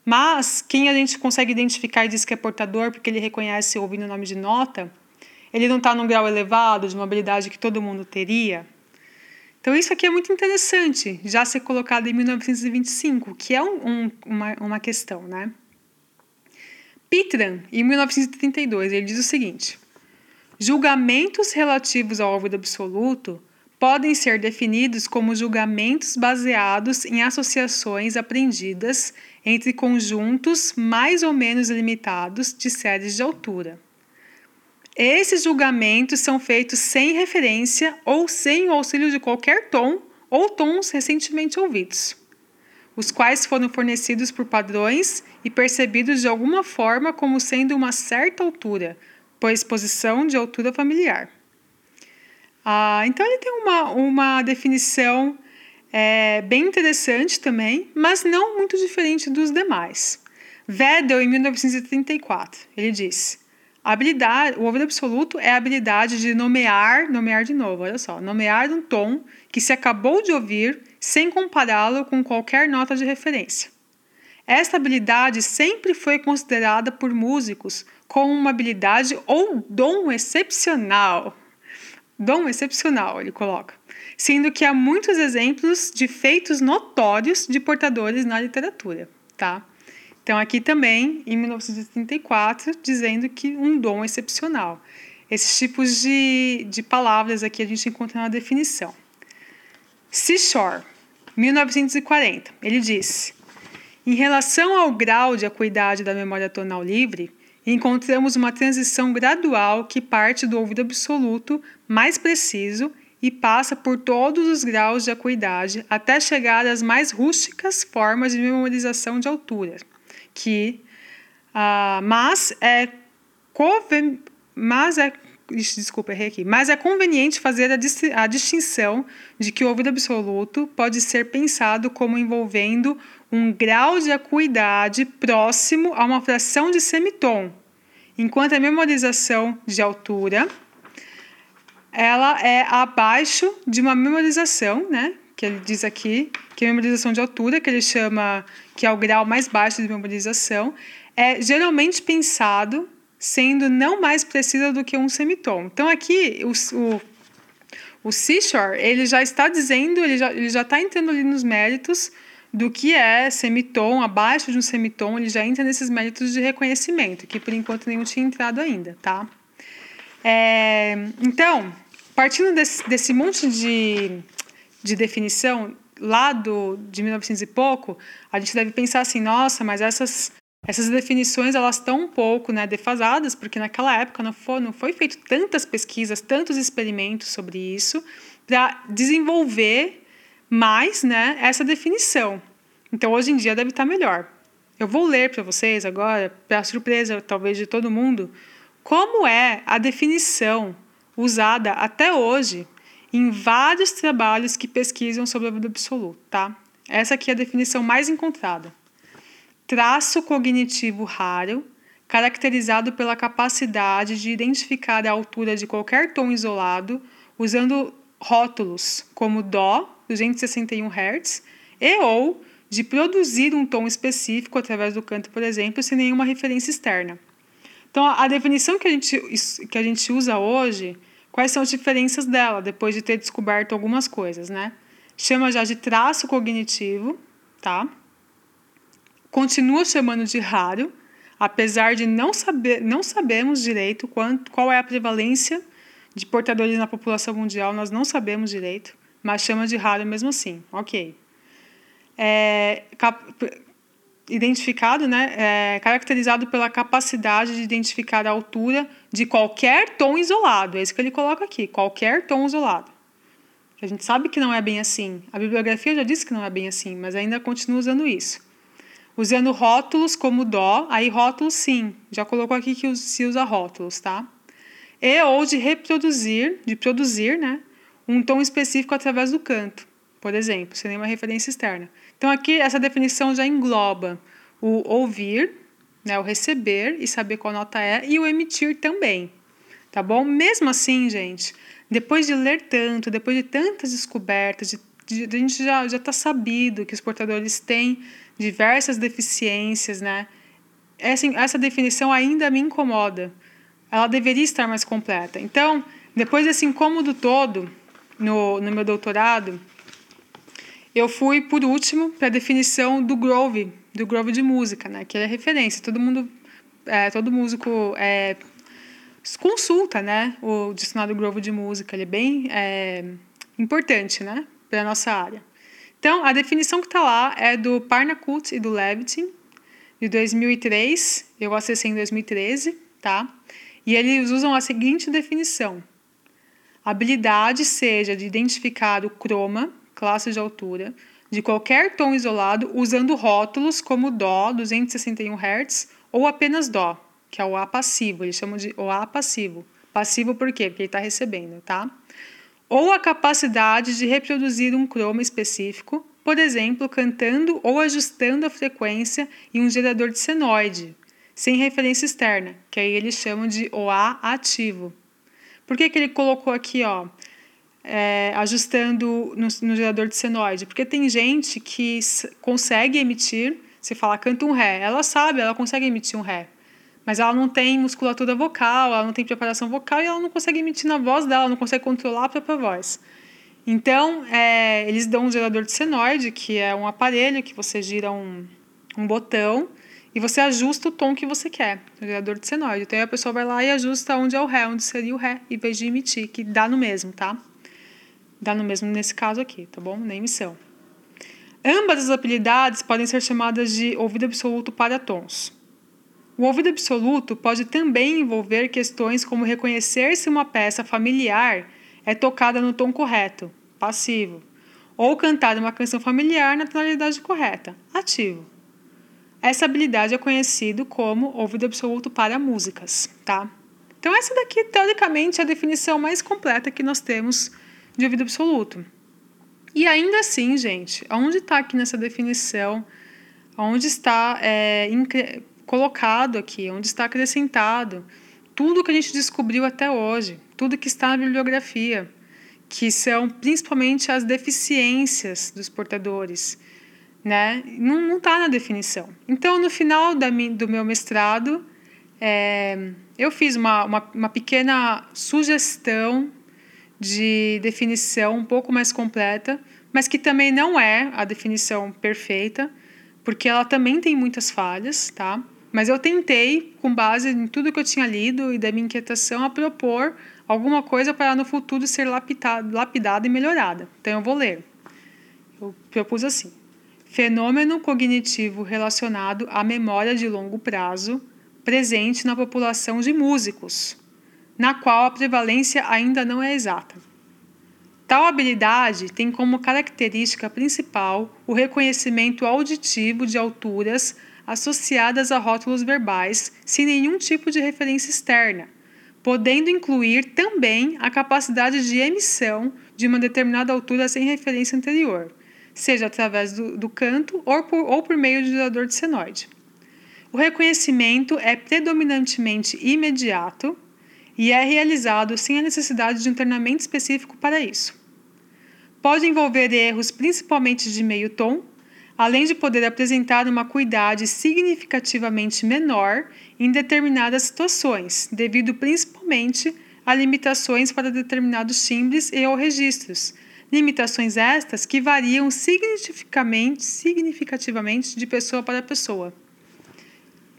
Mas quem a gente consegue identificar e diz que é portador porque ele reconhece ouvindo o nome de nota, ele não está num grau elevado de uma habilidade que todo mundo teria? Então isso aqui é muito interessante, já ser colocado em 1925, que é um, um, uma, uma questão, né? Pitran, em 1932, ele diz o seguinte: Julgamentos relativos ao ouvido absoluto podem ser definidos como julgamentos baseados em associações aprendidas entre conjuntos mais ou menos limitados de séries de altura. Esses julgamentos são feitos sem referência ou sem o auxílio de qualquer tom ou tons recentemente ouvidos, os quais foram fornecidos por padrões e percebidos de alguma forma como sendo uma certa altura, por exposição de altura familiar. Ah, então, ele tem uma, uma definição é, bem interessante também, mas não muito diferente dos demais. Vedel, em 1934, ele diz: habilidade, o ouvido absoluto é a habilidade de nomear, nomear de novo, olha só, nomear um tom que se acabou de ouvir sem compará-lo com qualquer nota de referência. Esta habilidade sempre foi considerada por músicos como uma habilidade ou dom excepcional. Dom excepcional, ele coloca. Sendo que há muitos exemplos de feitos notórios de portadores na literatura, tá? Então, aqui também, em 1934, dizendo que um dom excepcional. Esses tipos de, de palavras aqui a gente encontra na definição. Seashore, 1940, ele diz: em relação ao grau de acuidade da memória tonal livre, encontramos uma transição gradual que parte do ouvido absoluto mais preciso e passa por todos os graus de acuidade até chegar às mais rústicas formas de memorização de altura, que uh, mas, é mas é desculpa, errei aqui. Mas é conveniente fazer a, a distinção de que o ouvido absoluto pode ser pensado como envolvendo um grau de acuidade próximo a uma fração de semitom, enquanto a memorização de altura ela é abaixo de uma memorização, né? Que ele diz aqui, que é a memorização de altura, que ele chama que é o grau mais baixo de memorização, é geralmente pensado sendo não mais precisa do que um semitom. Então aqui o, o, o ele já está dizendo, ele já, ele já está entrando ali nos méritos do que é semitom, abaixo de um semitom, ele já entra nesses méritos de reconhecimento, que por enquanto nenhum tinha entrado ainda, tá? É, então, partindo desse, desse monte de, de definição lá do, de 1900 e pouco, a gente deve pensar assim, nossa, mas essas essas definições elas estão um pouco né, defasadas, porque naquela época não foi, não foi feito tantas pesquisas, tantos experimentos sobre isso, para desenvolver mais né, essa definição. Então, hoje em dia deve estar melhor. Eu vou ler para vocês agora, para surpresa talvez de todo mundo, como é a definição usada até hoje em vários trabalhos que pesquisam sobre a vida absoluta. Tá? Essa aqui é a definição mais encontrada traço cognitivo raro, caracterizado pela capacidade de identificar a altura de qualquer tom isolado usando rótulos como Dó, 261 Hz, e ou de produzir um tom específico através do canto, por exemplo, sem nenhuma referência externa. Então, a definição que a gente, que a gente usa hoje, quais são as diferenças dela, depois de ter descoberto algumas coisas, né? Chama já de traço cognitivo, tá? continua chamando de raro, apesar de não saber, não sabemos direito quanto, qual é a prevalência de portadores na população mundial, nós não sabemos direito, mas chama de raro mesmo assim, ok. É, cap, identificado, né, é, caracterizado pela capacidade de identificar a altura de qualquer tom isolado, é isso que ele coloca aqui, qualquer tom isolado. A gente sabe que não é bem assim, a bibliografia já disse que não é bem assim, mas ainda continua usando isso usando rótulos como dó, aí rótulos sim, já colocou aqui que se usa rótulos, tá? E ou de reproduzir, de produzir, né, um tom específico através do canto, por exemplo, sem nenhuma referência externa. Então aqui essa definição já engloba o ouvir, né, o receber e saber qual nota é e o emitir também, tá bom? Mesmo assim, gente, depois de ler tanto, depois de tantas descobertas, de, de, a gente já já está sabido que os portadores têm diversas deficiências, né? Essa, essa definição ainda me incomoda. Ela deveria estar mais completa. Então, depois desse incômodo todo no, no meu doutorado, eu fui, por último, para a definição do Grove, do Grove de música, né? Que é referência. Todo mundo, é, todo músico é, consulta, né? O dicionário Grove de música. Ele é bem é, importante, né? Para nossa área. Então, a definição que está lá é do Parnakut e do Levitin, de 2003. Eu acessei em 2013, tá? E eles usam a seguinte definição: habilidade seja de identificar o croma, classe de altura, de qualquer tom isolado usando rótulos como Dó, 261 Hz, ou apenas Dó, que é o A passivo. Eles chamam de o A passivo. Passivo por quê? Porque ele está recebendo, tá? ou a capacidade de reproduzir um croma específico, por exemplo, cantando ou ajustando a frequência em um gerador de senoide, sem referência externa, que aí eles chamam de OA ativo. Por que, que ele colocou aqui, ó, é, ajustando no, no, gerador de senoide? Porque tem gente que consegue emitir, se fala canta um Ré, ela sabe, ela consegue emitir um Ré mas ela não tem musculatura vocal, ela não tem preparação vocal e ela não consegue emitir na voz dela, não consegue controlar a própria voz. Então, é, eles dão um gerador de senoide, que é um aparelho que você gira um, um botão e você ajusta o tom que você quer, o gerador de senoide. Então, a pessoa vai lá e ajusta onde é o Ré, onde seria o Ré, em vez de emitir, que dá no mesmo, tá? Dá no mesmo nesse caso aqui, tá bom? Na emissão. Ambas as habilidades podem ser chamadas de ouvido absoluto para tons. O ouvido absoluto pode também envolver questões como reconhecer se uma peça familiar é tocada no tom correto, passivo, ou cantar uma canção familiar na tonalidade correta, ativo. Essa habilidade é conhecido como ouvido absoluto para músicas, tá? Então, essa daqui, teoricamente, é a definição mais completa que nós temos de ouvido absoluto. E ainda assim, gente, onde está aqui nessa definição, onde está é, colocado aqui, onde está acrescentado tudo que a gente descobriu até hoje, tudo que está na bibliografia, que são principalmente as deficiências dos portadores, né? Não está na definição. Então, no final da, do meu mestrado, é, eu fiz uma, uma, uma pequena sugestão de definição um pouco mais completa, mas que também não é a definição perfeita, porque ela também tem muitas falhas, tá? Mas eu tentei, com base em tudo que eu tinha lido e da minha inquietação, a propor alguma coisa para no futuro ser lapidada, lapidada e melhorada. Então eu vou ler. Eu propus assim: fenômeno cognitivo relacionado à memória de longo prazo presente na população de músicos, na qual a prevalência ainda não é exata. Tal habilidade tem como característica principal o reconhecimento auditivo de alturas associadas a rótulos verbais sem nenhum tipo de referência externa, podendo incluir também a capacidade de emissão de uma determinada altura sem referência anterior, seja através do, do canto ou por, ou por meio de gerador de senoide. O reconhecimento é predominantemente imediato e é realizado sem a necessidade de um treinamento específico para isso. Pode envolver erros principalmente de meio tom, além de poder apresentar uma cuidade significativamente menor em determinadas situações, devido principalmente a limitações para determinados timbres e ou registros. Limitações estas que variam significativamente, significativamente de pessoa para pessoa.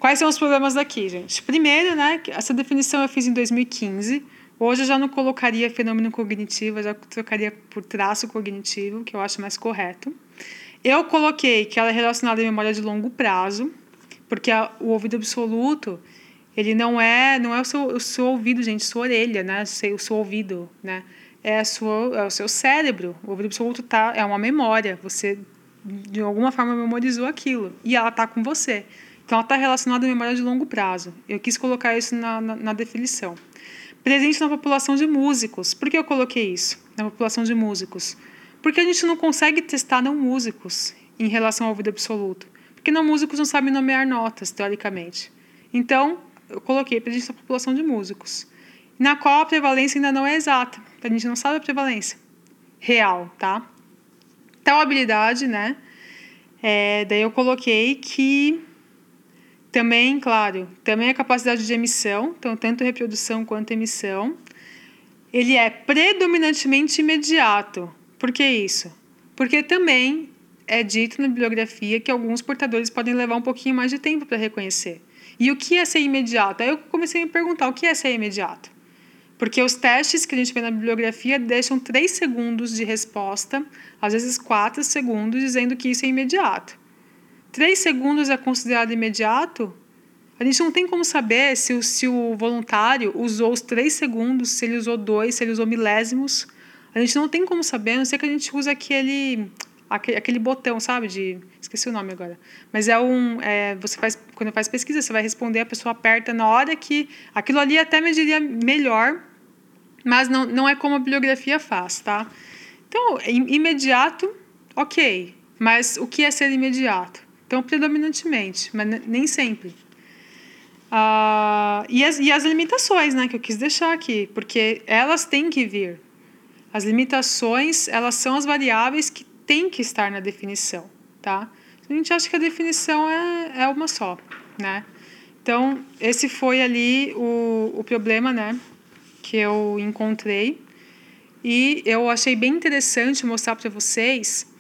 Quais são os problemas daqui, gente? Primeiro, né, essa definição eu fiz em 2015. Hoje eu já não colocaria fenômeno cognitivo, eu já trocaria por traço cognitivo, que eu acho mais correto. Eu coloquei que ela é relacionada à memória de longo prazo, porque a, o ouvido absoluto, ele não é, não é o seu, o seu ouvido, gente, sua orelha, né? O seu ouvido, né? É, sua, é o seu cérebro. O ouvido absoluto tá, é uma memória. Você, de alguma forma, memorizou aquilo. E ela está com você. Então, ela está relacionada à memória de longo prazo. Eu quis colocar isso na, na, na definição. Presente na população de músicos. Por que eu coloquei isso? Na população de músicos. Porque a gente não consegue testar não músicos em relação ao ouvido absoluto. Porque não músicos não sabem nomear notas, teoricamente. Então, eu coloquei presente na população de músicos. Na qual a prevalência ainda não é exata. A gente não sabe a prevalência real, tá? Tal habilidade, né? É, daí eu coloquei que também, claro, também a capacidade de emissão, então tanto reprodução quanto emissão, ele é predominantemente imediato. Por que isso? Porque também é dito na bibliografia que alguns portadores podem levar um pouquinho mais de tempo para reconhecer. E o que é ser imediato? Aí eu comecei a me perguntar o que é ser imediato. Porque os testes que a gente vê na bibliografia deixam três segundos de resposta, às vezes quatro segundos, dizendo que isso é imediato três segundos é considerado imediato, a gente não tem como saber se o, se o voluntário usou os três segundos, se ele usou dois, se ele usou milésimos. A gente não tem como saber, a não ser que a gente use aquele, aquele, aquele botão, sabe? De, esqueci o nome agora. Mas é um. É, você faz, quando faz pesquisa, você vai responder, a pessoa aperta na hora que. Aquilo ali até mediria melhor, mas não, não é como a bibliografia faz, tá? Então, imediato, ok. Mas o que é ser imediato? Então, predominantemente, mas nem sempre. Ah, e, as, e as limitações, né, que eu quis deixar aqui, porque elas têm que vir. As limitações, elas são as variáveis que têm que estar na definição, tá? A gente acha que a definição é, é uma só, né? Então, esse foi ali o, o problema, né, que eu encontrei. E eu achei bem interessante mostrar para vocês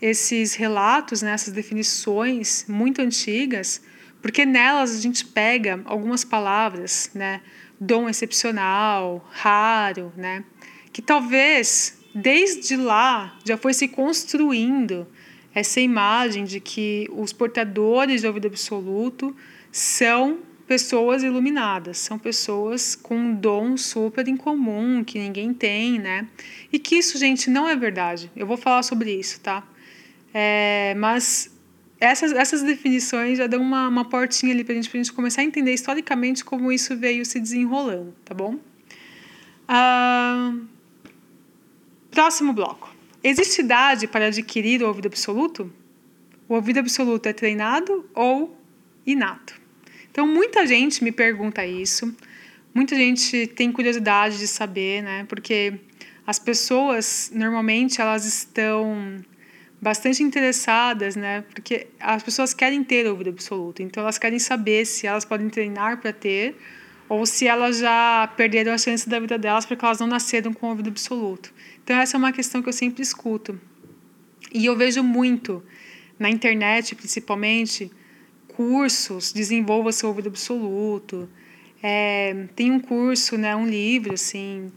esses relatos, né, essas definições muito antigas, porque nelas a gente pega algumas palavras, né, dom excepcional, raro, né, que talvez desde lá já foi se construindo essa imagem de que os portadores de ouvido absoluto são pessoas iluminadas, são pessoas com um dom super incomum que ninguém tem, né? E que isso, gente, não é verdade. Eu vou falar sobre isso, tá? É, mas essas, essas definições já dão uma, uma portinha ali para gente, a gente começar a entender historicamente como isso veio se desenrolando, tá bom? Ah, próximo bloco. Existe idade para adquirir o ouvido absoluto? O ouvido absoluto é treinado ou inato? Então, muita gente me pergunta isso, muita gente tem curiosidade de saber, né? Porque as pessoas, normalmente, elas estão bastante interessadas, né? Porque as pessoas querem ter ouvido absoluto, então elas querem saber se elas podem treinar para ter ou se elas já perderam a chance da vida delas porque elas não nasceram com ouvido absoluto. Então essa é uma questão que eu sempre escuto. E eu vejo muito na internet, principalmente, cursos, desenvolva seu ouvido absoluto. É, tem um curso, né, um livro assim,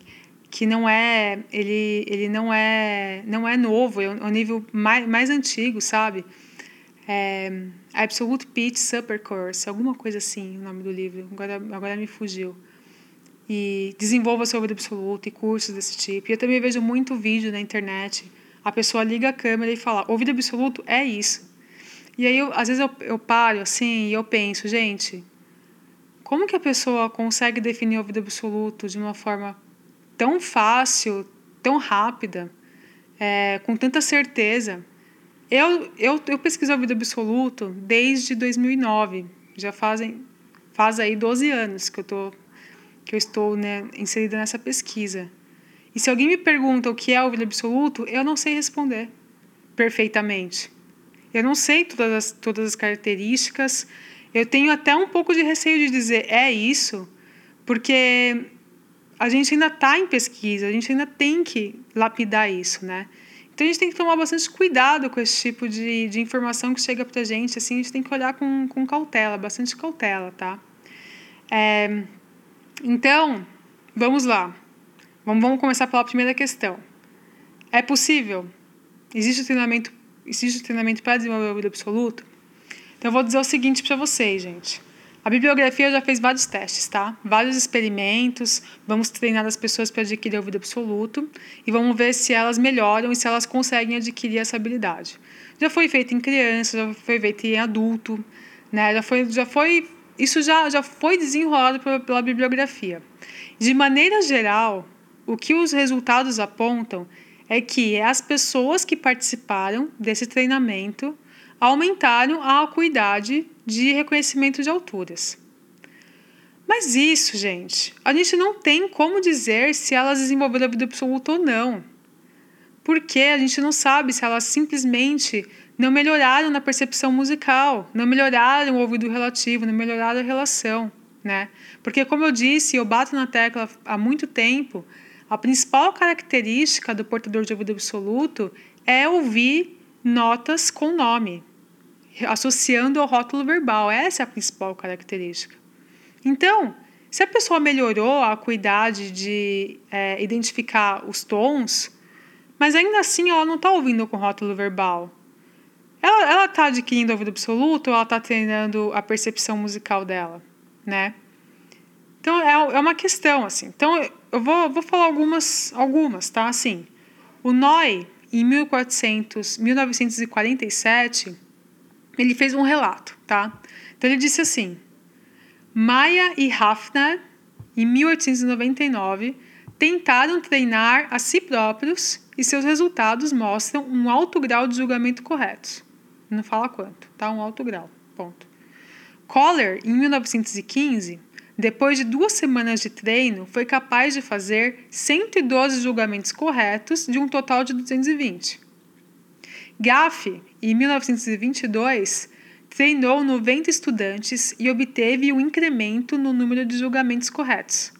que não é ele, ele não é não é novo, é um é nível mais, mais antigo, sabe? É, Absolute Pitch Super Course, alguma coisa assim, o nome do livro. Agora agora me fugiu. E desenvolva ouvido absoluto e cursos desse tipo. E eu também vejo muito vídeo na internet. A pessoa liga a câmera e fala: ouvido absoluto é isso. E aí, eu, às vezes, eu, eu paro assim e eu penso, gente, como que a pessoa consegue definir ouvido absoluto de uma forma tão fácil, tão rápida, é, com tanta certeza. Eu, eu, eu pesquiso a vida absoluto desde 2009. Já fazem faz aí 12 anos que eu, tô, que eu estou né, inserida nessa pesquisa. E se alguém me pergunta o que é o vida absoluto, eu não sei responder perfeitamente. Eu não sei todas as, todas as características. Eu tenho até um pouco de receio de dizer é isso, porque a gente ainda está em pesquisa, a gente ainda tem que lapidar isso, né? Então a gente tem que tomar bastante cuidado com esse tipo de, de informação que chega para a gente, assim, a gente tem que olhar com, com cautela, bastante cautela, tá? É, então, vamos lá. Vamos, vamos começar pela primeira questão. É possível? Existe treinamento, existe treinamento para desenvolver o absoluto? Então eu vou dizer o seguinte para vocês, gente. A bibliografia já fez vários testes, tá? Vários experimentos. Vamos treinar as pessoas para adquirir ouvido absoluto e vamos ver se elas melhoram e se elas conseguem adquirir essa habilidade. Já foi feito em criança, já foi feito em adulto, né? Já foi, já foi, isso já, já foi desenrolado pela, pela bibliografia. De maneira geral, o que os resultados apontam é que as pessoas que participaram desse treinamento aumentaram a acuidade de reconhecimento de alturas. Mas isso, gente, a gente não tem como dizer se elas desenvolveram vida absoluta ou não. Porque a gente não sabe se elas simplesmente não melhoraram na percepção musical, não melhoraram o ouvido relativo, não melhoraram a relação, né? Porque como eu disse, eu bato na tecla há muito tempo, a principal característica do portador de ouvido absoluto é ouvir notas com nome associando ao rótulo verbal. Essa é a principal característica. Então, se a pessoa melhorou a acuidade de é, identificar os tons, mas ainda assim ela não está ouvindo com rótulo verbal, ela está adquirindo ouvido absoluto ou ela está treinando a percepção musical dela, né? Então é, é uma questão assim. Então eu vou, vou falar algumas, algumas, tá? Assim, o Noy em 1400, 1947 ele fez um relato, tá? Então ele disse assim: Maia e Hafner, em 1899, tentaram treinar a si próprios e seus resultados mostram um alto grau de julgamento correto. Não fala quanto, tá? Um alto grau. Ponto. Kohler, em 1915, depois de duas semanas de treino, foi capaz de fazer 112 julgamentos corretos de um total de 220. Gaff, em 1922, treinou 90 estudantes e obteve um incremento no número de julgamentos corretos.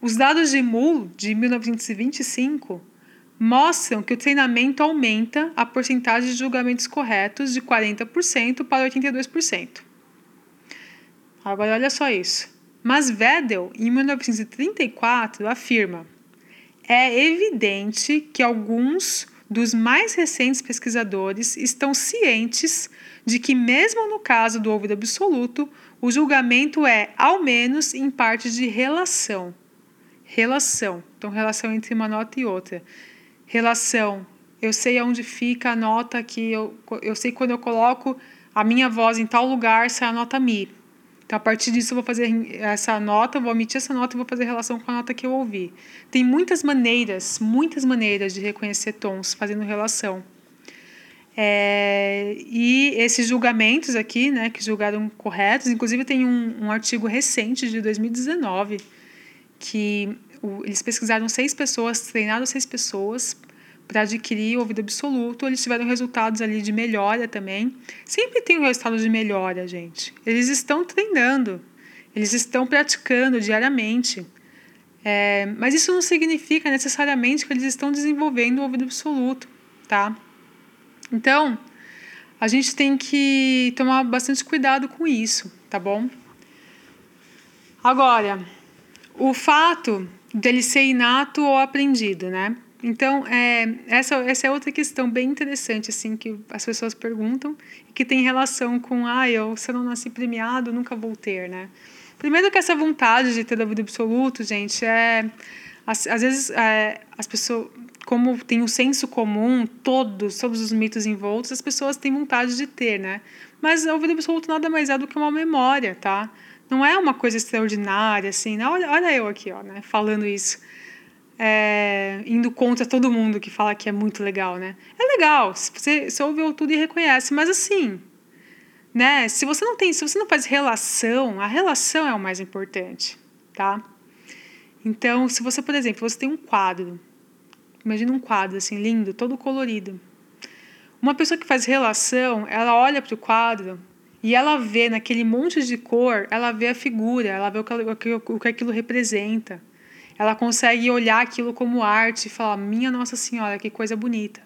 Os dados de Mull, de 1925, mostram que o treinamento aumenta a porcentagem de julgamentos corretos de 40% para 82%. Agora, olha só isso. Mas Vedel, em 1934, afirma: é evidente que alguns dos mais recentes pesquisadores estão cientes de que, mesmo no caso do ouvido absoluto, o julgamento é, ao menos, em parte de relação. Relação. Então, relação entre uma nota e outra. Relação eu sei aonde fica a nota que eu, eu sei quando eu coloco a minha voz em tal lugar sai a nota Mi. Então, a partir disso, eu vou fazer essa nota, vou omitir essa nota e vou fazer relação com a nota que eu ouvi. Tem muitas maneiras, muitas maneiras de reconhecer tons fazendo relação. É, e esses julgamentos aqui, né, que julgaram corretos, inclusive tem um, um artigo recente de 2019 que o, eles pesquisaram seis pessoas, treinaram seis pessoas para adquirir o ouvido absoluto, eles tiveram resultados ali de melhora também. Sempre tem um resultado de melhora, gente. Eles estão treinando, eles estão praticando diariamente. É, mas isso não significa necessariamente que eles estão desenvolvendo o ouvido absoluto, tá? Então, a gente tem que tomar bastante cuidado com isso, tá bom? Agora, o fato dele ser inato ou aprendido, né? Então, é, essa, essa é outra questão bem interessante, assim, que as pessoas perguntam e que tem relação com, ah, eu, se eu não nasci premiado, nunca vou ter, né? Primeiro que essa vontade de ter a vida absoluto, gente, é... Às, às vezes, é, as pessoas, como tem o um senso comum, todos, todos os mitos envoltos, as pessoas têm vontade de ter, né? Mas a vida absoluto nada mais é do que uma memória, tá? Não é uma coisa extraordinária, assim? Olha, olha eu aqui, ó, né? Falando isso é, indo contra todo mundo que fala que é muito legal, né? É legal, você, você ouviu tudo e reconhece, mas assim, né? Se você não tem, se você não faz relação, a relação é o mais importante, tá? Então, se você, por exemplo, você tem um quadro, imagina um quadro assim lindo, todo colorido. Uma pessoa que faz relação, ela olha para o quadro e ela vê naquele monte de cor, ela vê a figura, ela vê o que, o que aquilo representa ela consegue olhar aquilo como arte e falar: minha Nossa Senhora, que coisa bonita.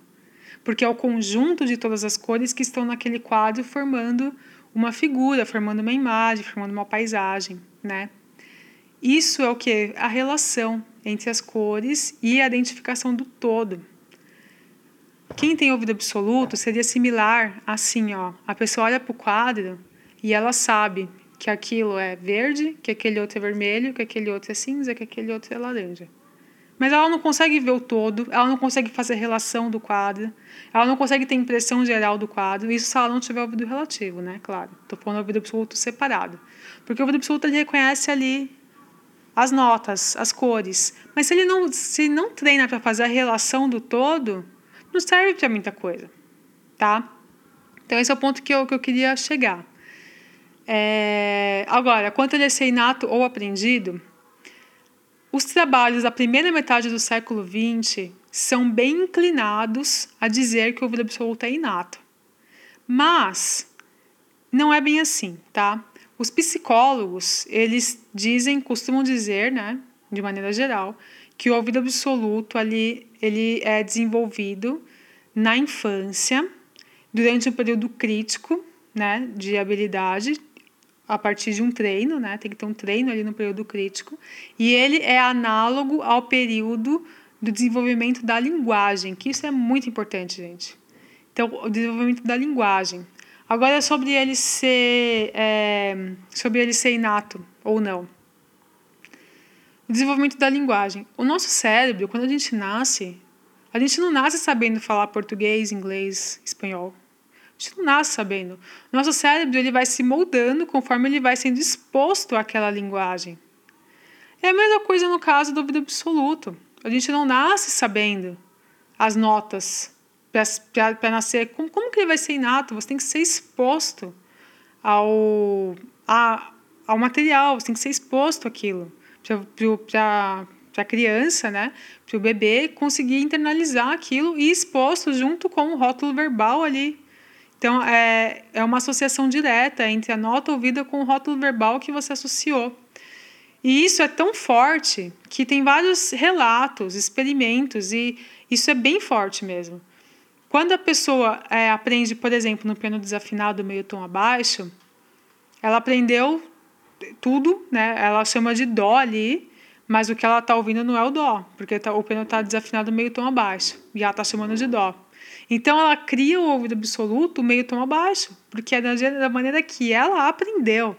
Porque é o conjunto de todas as cores que estão naquele quadro formando uma figura, formando uma imagem, formando uma paisagem, né? Isso é o que? A relação entre as cores e a identificação do todo. Quem tem ouvido absoluto seria similar assim, ó. A pessoa olha para o quadro e ela sabe que aquilo é verde, que aquele outro é vermelho, que aquele outro é cinza, que aquele outro é laranja. Mas ela não consegue ver o todo, ela não consegue fazer relação do quadro, ela não consegue ter impressão geral do quadro, isso se ela não tiver ouvido relativo, né? Claro, estou falando ouvido absoluto separado. Porque o ouvido absoluto ele reconhece ali as notas, as cores. Mas se ele não, se não treina para fazer a relação do todo, não serve para muita coisa, tá? Então esse é o ponto que eu, que eu queria chegar. É, agora, quanto ele é ser inato ou aprendido, os trabalhos da primeira metade do século XX são bem inclinados a dizer que o ouvido absoluto é inato. Mas não é bem assim, tá? Os psicólogos, eles dizem, costumam dizer, né, de maneira geral, que o ouvido absoluto ali, ele é desenvolvido na infância, durante um período crítico, né, de habilidade, a partir de um treino, né? Tem que ter um treino ali no período crítico. E ele é análogo ao período do desenvolvimento da linguagem, que isso é muito importante, gente. Então, o desenvolvimento da linguagem. Agora, sobre ele ser, é, sobre ele ser inato ou não. O desenvolvimento da linguagem. O nosso cérebro, quando a gente nasce, a gente não nasce sabendo falar português, inglês, espanhol gente não nasce sabendo. Nosso cérebro ele vai se moldando conforme ele vai sendo exposto àquela linguagem. É a mesma coisa no caso do ouvido absoluto. A gente não nasce sabendo as notas para nascer. Como, como que ele vai ser inato? Você tem que ser exposto ao, a, ao material, você tem que ser exposto àquilo. Para a criança, né, para o bebê conseguir internalizar aquilo e exposto junto com o rótulo verbal ali então, é, é uma associação direta entre a nota ouvida com o rótulo verbal que você associou. E isso é tão forte que tem vários relatos, experimentos, e isso é bem forte mesmo. Quando a pessoa é, aprende, por exemplo, no piano desafinado meio tom abaixo, ela aprendeu tudo, né? Ela chama de dó ali, mas o que ela está ouvindo não é o dó, porque tá, o piano está desafinado meio tom abaixo, e ela está chamando de dó. Então ela cria o ouvido absoluto meio tom abaixo, porque é da maneira que ela aprendeu.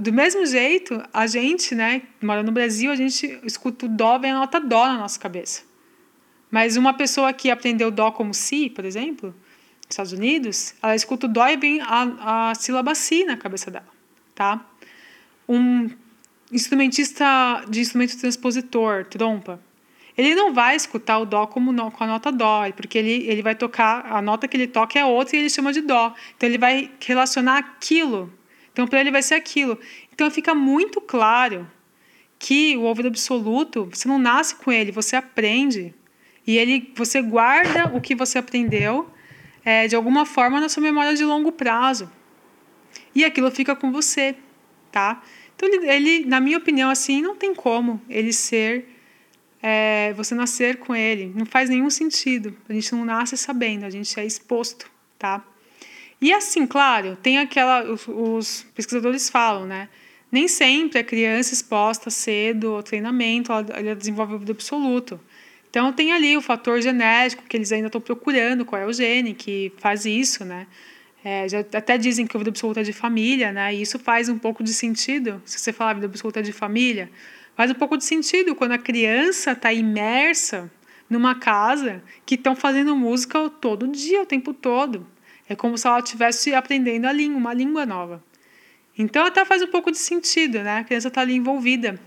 Do mesmo jeito, a gente, né, mora no Brasil, a gente escuta o dó, vem a nota dó na nossa cabeça. Mas uma pessoa que aprendeu dó como si, por exemplo, nos Estados Unidos, ela escuta o dó e vem a, a sílaba si na cabeça dela, tá? Um instrumentista de instrumento transpositor, trompa, ele não vai escutar o dó como no, com a nota dó, porque ele, ele vai tocar, a nota que ele toca é outra e ele chama de dó. Então ele vai relacionar aquilo. Então para ele vai ser aquilo. Então fica muito claro que o ouvido absoluto, você não nasce com ele, você aprende. E ele, você guarda o que você aprendeu é, de alguma forma na sua memória de longo prazo. E aquilo fica com você, tá? Então ele, ele na minha opinião, assim, não tem como ele ser é, você nascer com ele. Não faz nenhum sentido. A gente não nasce sabendo, a gente é exposto, tá? E assim, claro, tem aquela. Os, os pesquisadores falam, né? Nem sempre a criança exposta cedo ao treinamento, ela, ela desenvolve o ouvido absoluto. Então tem ali o fator genético que eles ainda estão procurando, qual é o gene que faz isso, né? É, já até dizem que o ouvido absoluto é de família, né? E isso faz um pouco de sentido. Se você falar ouvido absoluto é de família, Faz um pouco de sentido quando a criança está imersa numa casa que estão fazendo música todo dia, o tempo todo. É como se ela estivesse aprendendo a língua, uma língua nova. Então até faz um pouco de sentido, né? A criança está ali envolvida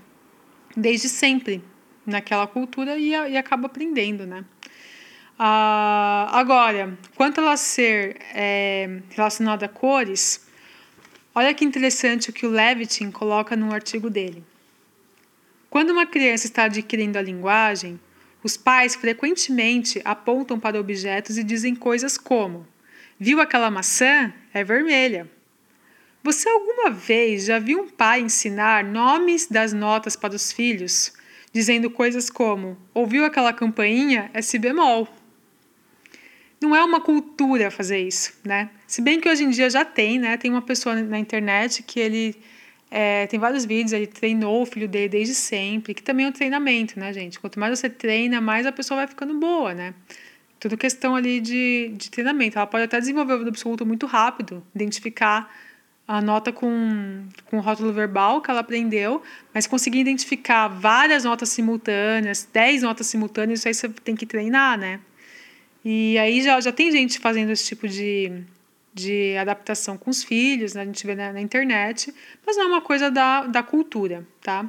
desde sempre naquela cultura e, e acaba aprendendo, né? Ah, agora, quanto ela ser é, relacionada a cores, olha que interessante o que o Levitin coloca no artigo dele. Quando uma criança está adquirindo a linguagem, os pais frequentemente apontam para objetos e dizem coisas como: Viu aquela maçã? É vermelha. Você alguma vez já viu um pai ensinar nomes das notas para os filhos, dizendo coisas como: Ouviu aquela campainha? É si bemol. Não é uma cultura fazer isso, né? Se bem que hoje em dia já tem, né? Tem uma pessoa na internet que ele é, tem vários vídeos, ele treinou o filho dele desde sempre, que também é um treinamento, né, gente? Quanto mais você treina, mais a pessoa vai ficando boa, né? Tudo questão ali de, de treinamento. Ela pode até desenvolver o absoluto muito rápido, identificar a nota com, com o rótulo verbal que ela aprendeu, mas conseguir identificar várias notas simultâneas, 10 notas simultâneas, isso aí você tem que treinar, né? E aí já, já tem gente fazendo esse tipo de, de adaptação com os filhos, né? a gente vê na, na, internet, mas não é uma coisa da, da cultura, tá?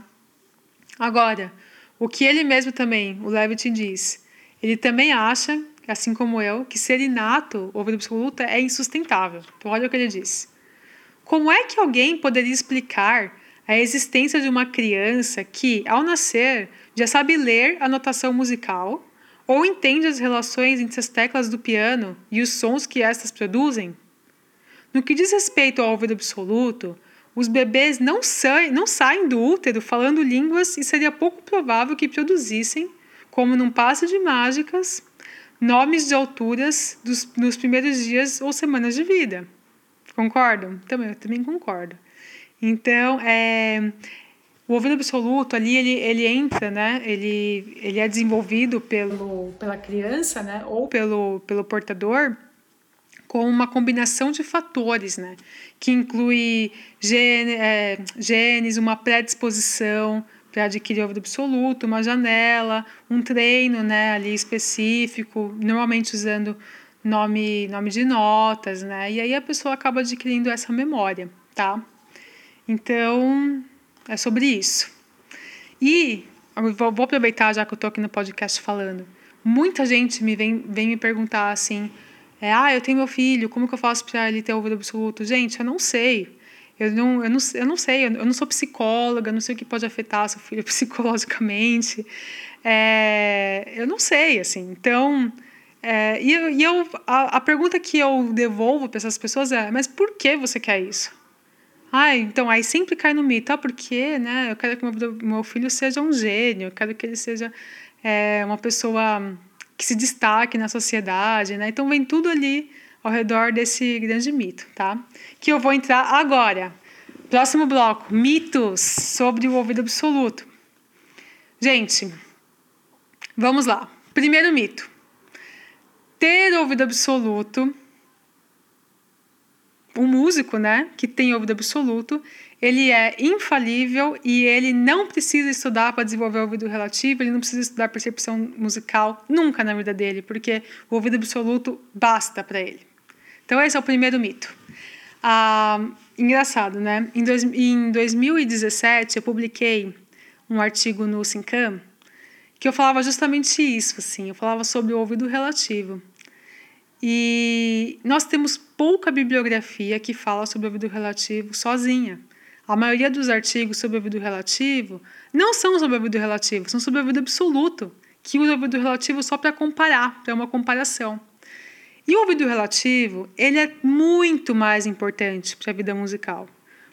Agora, o que ele mesmo também, o Levitin diz, ele também acha, assim como eu, que ser inato, ouvido absoluto, é insustentável. Então, olha o que ele diz. Como é que alguém poderia explicar a existência de uma criança que, ao nascer, já sabe ler a notação musical ou entende as relações entre as teclas do piano e os sons que estas produzem? No que diz respeito ao ouvido absoluto, os bebês não, saem, não saem do útero falando línguas e seria pouco provável que produzissem, como num passe de mágicas, nomes de alturas dos, nos primeiros dias ou semanas de vida. Concordam? Também, eu também concordo. Então, é, o ouvido absoluto ali, ele, ele entra, né? Ele, ele é desenvolvido pelo, pela criança, né? Ou pelo, pelo portador com uma combinação de fatores, né? que inclui gene, é, genes, uma predisposição para adquirir ouvido absoluto, uma janela, um treino né, ali específico, normalmente usando nome, nome de notas, né? E aí a pessoa acaba adquirindo essa memória, tá? Então, é sobre isso. E vou, aproveitar já que eu estou aqui no podcast falando. Muita gente me vem, vem me perguntar assim, é, ah, eu tenho meu filho, como que eu faço para ele ter ouvido absoluto? Gente, eu não sei. Eu não, eu não, eu não sei, eu não sou psicóloga, não sei o que pode afetar seu filho psicologicamente. É, eu não sei, assim. Então, é, e, e eu, a, a pergunta que eu devolvo para essas pessoas é: mas por que você quer isso? Ah, então aí sempre cai no mito, ah, porque né, eu quero que meu, meu filho seja um gênio, eu quero que ele seja é, uma pessoa que se destaque na sociedade, né? Então vem tudo ali ao redor desse grande mito, tá? Que eu vou entrar agora. Próximo bloco, mitos sobre o ouvido absoluto. Gente, vamos lá. Primeiro mito. Ter ouvido absoluto um músico, né, que tem ouvido absoluto, ele é infalível e ele não precisa estudar para desenvolver o ouvido relativo, ele não precisa estudar percepção musical nunca na vida dele, porque o ouvido absoluto basta para ele. Então, esse é o primeiro mito. Ah, engraçado, né? Em, dois, em 2017, eu publiquei um artigo no Sincam que eu falava justamente isso, assim, eu falava sobre o ouvido relativo. E nós temos pouca bibliografia que fala sobre o ouvido relativo sozinha. A maioria dos artigos sobre ouvido relativo não são sobre ouvido relativo, são sobre ouvido absoluto, que usa o ouvido relativo só para comparar, para uma comparação. E o ouvido relativo, ele é muito mais importante para a vida musical.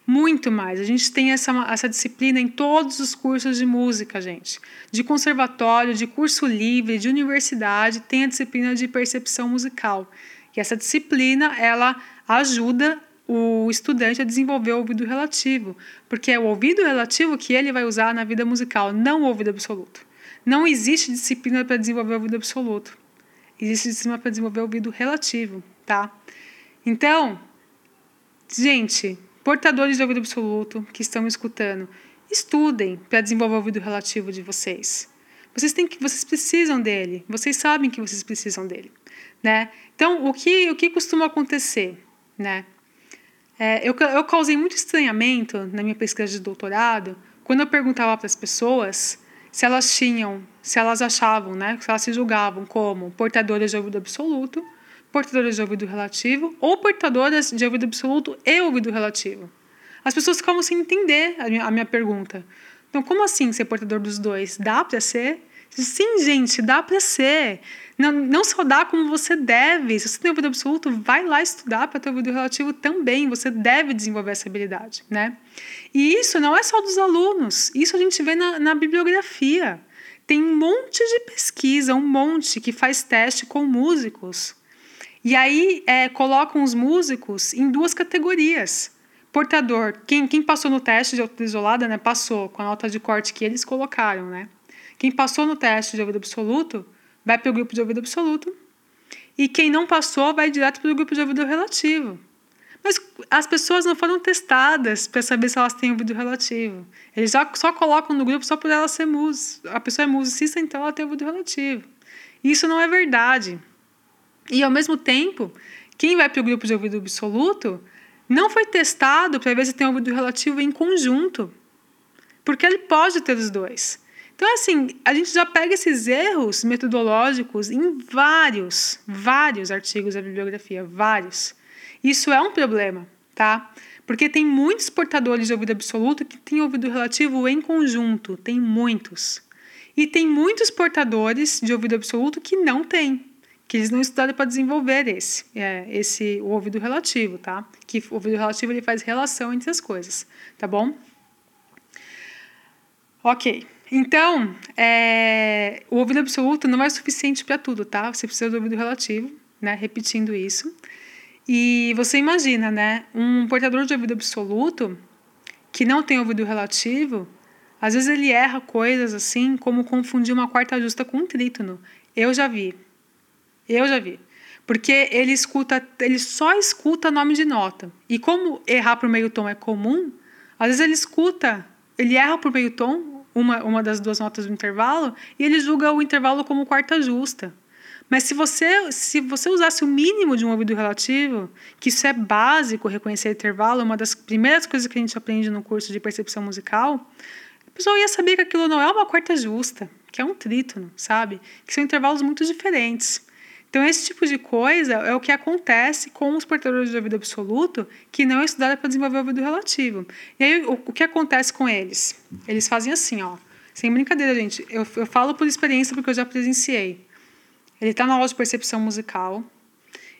Muito mais. A gente tem essa, essa disciplina em todos os cursos de música, gente. De conservatório, de curso livre, de universidade, tem a disciplina de percepção musical. E essa disciplina, ela ajuda o estudante a desenvolver o ouvido relativo, porque é o ouvido relativo que ele vai usar na vida musical, não o ouvido absoluto. Não existe disciplina para desenvolver o ouvido absoluto. Existe disciplina para desenvolver o ouvido relativo, tá? Então, gente, portadores de ouvido absoluto que estão me escutando, estudem para desenvolver o ouvido relativo de vocês. Vocês têm que, vocês precisam dele. Vocês sabem que vocês precisam dele, né? Então, o que o que costuma acontecer, né? É, eu, eu causei muito estranhamento na minha pesquisa de doutorado quando eu perguntava para as pessoas se elas tinham, se elas achavam, né, se elas se julgavam como portadoras de ouvido absoluto, portadoras de ouvido relativo ou portadoras de ouvido absoluto e ouvido relativo. As pessoas ficavam sem entender a minha, a minha pergunta. Então, como assim ser portador dos dois? Dá para ser? Sim, gente, dá para ser. Não, não só dá como você deve. Se você tem ouvido absoluto, vai lá estudar para ter ouvido relativo também. Você deve desenvolver essa habilidade, né? E isso não é só dos alunos. Isso a gente vê na, na bibliografia. Tem um monte de pesquisa, um monte que faz teste com músicos. E aí é, colocam os músicos em duas categorias. Portador, quem, quem passou no teste de altura isolada, né, passou com a nota de corte que eles colocaram, né? Quem passou no teste de ouvido absoluto vai para o grupo de ouvido absoluto e quem não passou vai direto para o grupo de ouvido relativo. Mas as pessoas não foram testadas para saber se elas têm ouvido relativo. Eles já só colocam no grupo só por ela ser música. A pessoa é musicista, então ela tem ouvido relativo. Isso não é verdade. E ao mesmo tempo, quem vai para o grupo de ouvido absoluto não foi testado para ver se tem ouvido relativo em conjunto. Porque ele pode ter os dois. Então, assim, a gente já pega esses erros metodológicos em vários, vários artigos da bibliografia, vários. Isso é um problema, tá? Porque tem muitos portadores de ouvido absoluto que têm ouvido relativo em conjunto, tem muitos. E tem muitos portadores de ouvido absoluto que não têm, que eles não estudaram para desenvolver esse, é, esse o ouvido relativo, tá? Que o ouvido relativo ele faz relação entre as coisas, tá bom? Ok. Então, é, o ouvido absoluto não é suficiente para tudo, tá? Você precisa do ouvido relativo, né? Repetindo isso. E você imagina, né? Um portador de ouvido absoluto que não tem ouvido relativo, às vezes ele erra coisas assim, como confundir uma quarta justa com um trítono. Eu já vi. Eu já vi. Porque ele escuta, ele só escuta nome de nota. E como errar por meio tom é comum, às vezes ele escuta, ele erra por meio tom, uma, uma das duas notas do intervalo e ele julga o intervalo como quarta justa. Mas se você, se você usasse o mínimo de um ouvido relativo, que isso é básico, reconhecer intervalo, uma das primeiras coisas que a gente aprende no curso de percepção musical, a pessoa ia saber que aquilo não é uma quarta justa, que é um trítono, sabe? Que são intervalos muito diferentes. Então, esse tipo de coisa é o que acontece com os portadores de ouvido absoluto que não estudaram para desenvolver o ouvido relativo. E aí, o, o, que acontece com eles? Eles fazem assim, ó. Sem brincadeira, gente. Eu, eu falo por experiência porque eu já presenciei. Ele está na aula de percepção musical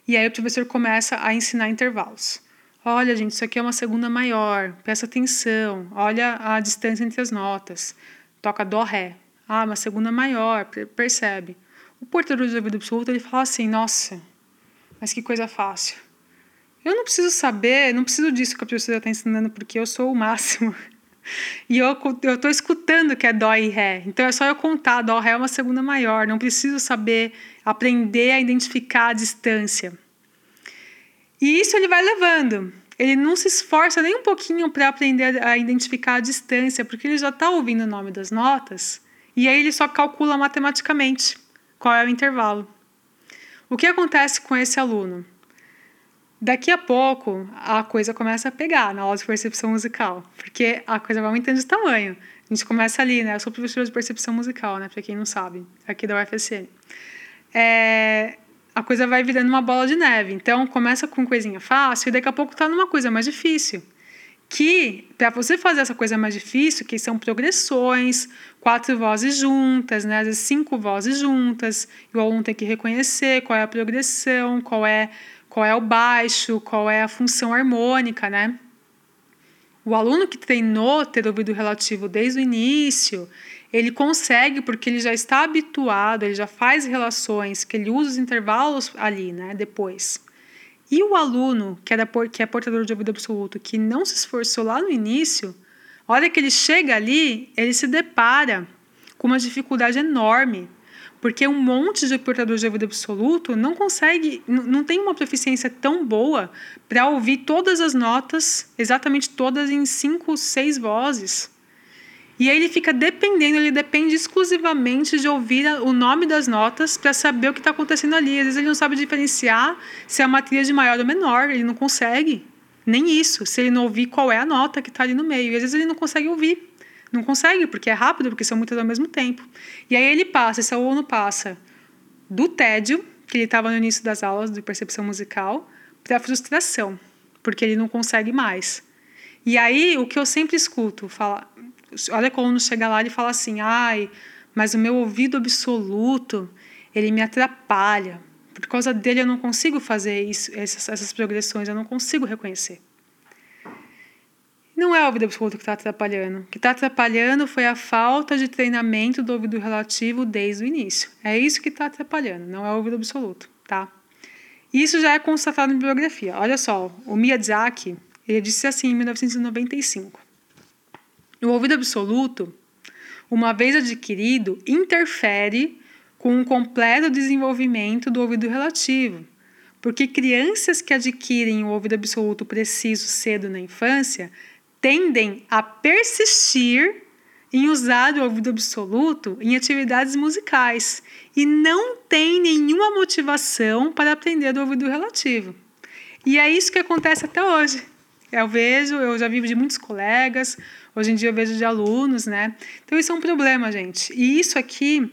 e aí o professor começa a ensinar intervalos. Olha, gente, isso aqui é uma segunda maior. Presta atenção. Olha a distância entre as notas. Toca dó, ré. Ah, uma segunda maior. Percebe? O portador de ouvido absoluto ele fala assim: Nossa, mas que coisa fácil. Eu não preciso saber, não preciso disso que a professora está ensinando, porque eu sou o máximo. E eu estou escutando que é Dó e Ré. Então é só eu contar: Dó, Ré é uma segunda maior. Não preciso saber, aprender a identificar a distância. E isso ele vai levando. Ele não se esforça nem um pouquinho para aprender a identificar a distância, porque ele já está ouvindo o nome das notas e aí ele só calcula matematicamente qual é o intervalo. O que acontece com esse aluno? Daqui a pouco a coisa começa a pegar na aula de percepção musical, porque a coisa vai aumentando de tamanho. A gente começa ali, né? Eu sou professora de percepção musical, né? Para quem não sabe, aqui da UFSM. É, a coisa vai virando uma bola de neve. Então começa com coisinha fácil e daqui a pouco tá numa coisa mais difícil. Que para você fazer essa coisa mais difícil, que são progressões, quatro vozes juntas, né? Às vezes cinco vozes juntas, e o aluno tem que reconhecer qual é a progressão, qual é qual é o baixo, qual é a função harmônica, né? O aluno que treinou ter ouvido relativo desde o início, ele consegue porque ele já está habituado, ele já faz relações, que ele usa os intervalos ali, né, depois. E o aluno que, que é portador de ouvido absoluto, que não se esforçou lá no início, a hora que ele chega ali, ele se depara com uma dificuldade enorme, porque um monte de portadores de ouvido absoluto não consegue, não tem uma proficiência tão boa para ouvir todas as notas, exatamente todas em cinco, seis vozes. E aí ele fica dependendo, ele depende exclusivamente de ouvir o nome das notas para saber o que está acontecendo ali. Às vezes ele não sabe diferenciar se é uma tríade maior ou menor, ele não consegue. Nem isso, se ele não ouvir qual é a nota que está ali no meio. E às vezes ele não consegue ouvir. Não consegue, porque é rápido, porque são muitas ao mesmo tempo. E aí ele passa, esse aluno passa do tédio, que ele estava no início das aulas de percepção musical, para a frustração, porque ele não consegue mais. E aí, o que eu sempre escuto, fala, olha quando chega lá e fala assim, ai, mas o meu ouvido absoluto, ele me atrapalha. Por causa dele eu não consigo fazer isso, essas, essas progressões, eu não consigo reconhecer. Não é o ouvido absoluto que está atrapalhando. O que está atrapalhando foi a falta de treinamento do ouvido relativo desde o início. É isso que está atrapalhando, não é o ouvido absoluto, tá? Isso já é constatado em bibliografia. Olha só, o Miyazaki, ele disse assim em 1995. O ouvido absoluto, uma vez adquirido, interfere com o completo desenvolvimento do ouvido relativo, porque crianças que adquirem o ouvido absoluto preciso cedo na infância tendem a persistir em usar o ouvido absoluto em atividades musicais e não têm nenhuma motivação para aprender do ouvido relativo. E é isso que acontece até hoje. Eu vejo, eu já vivo de muitos colegas, hoje em dia eu vejo de alunos, né? Então isso é um problema, gente. E isso aqui,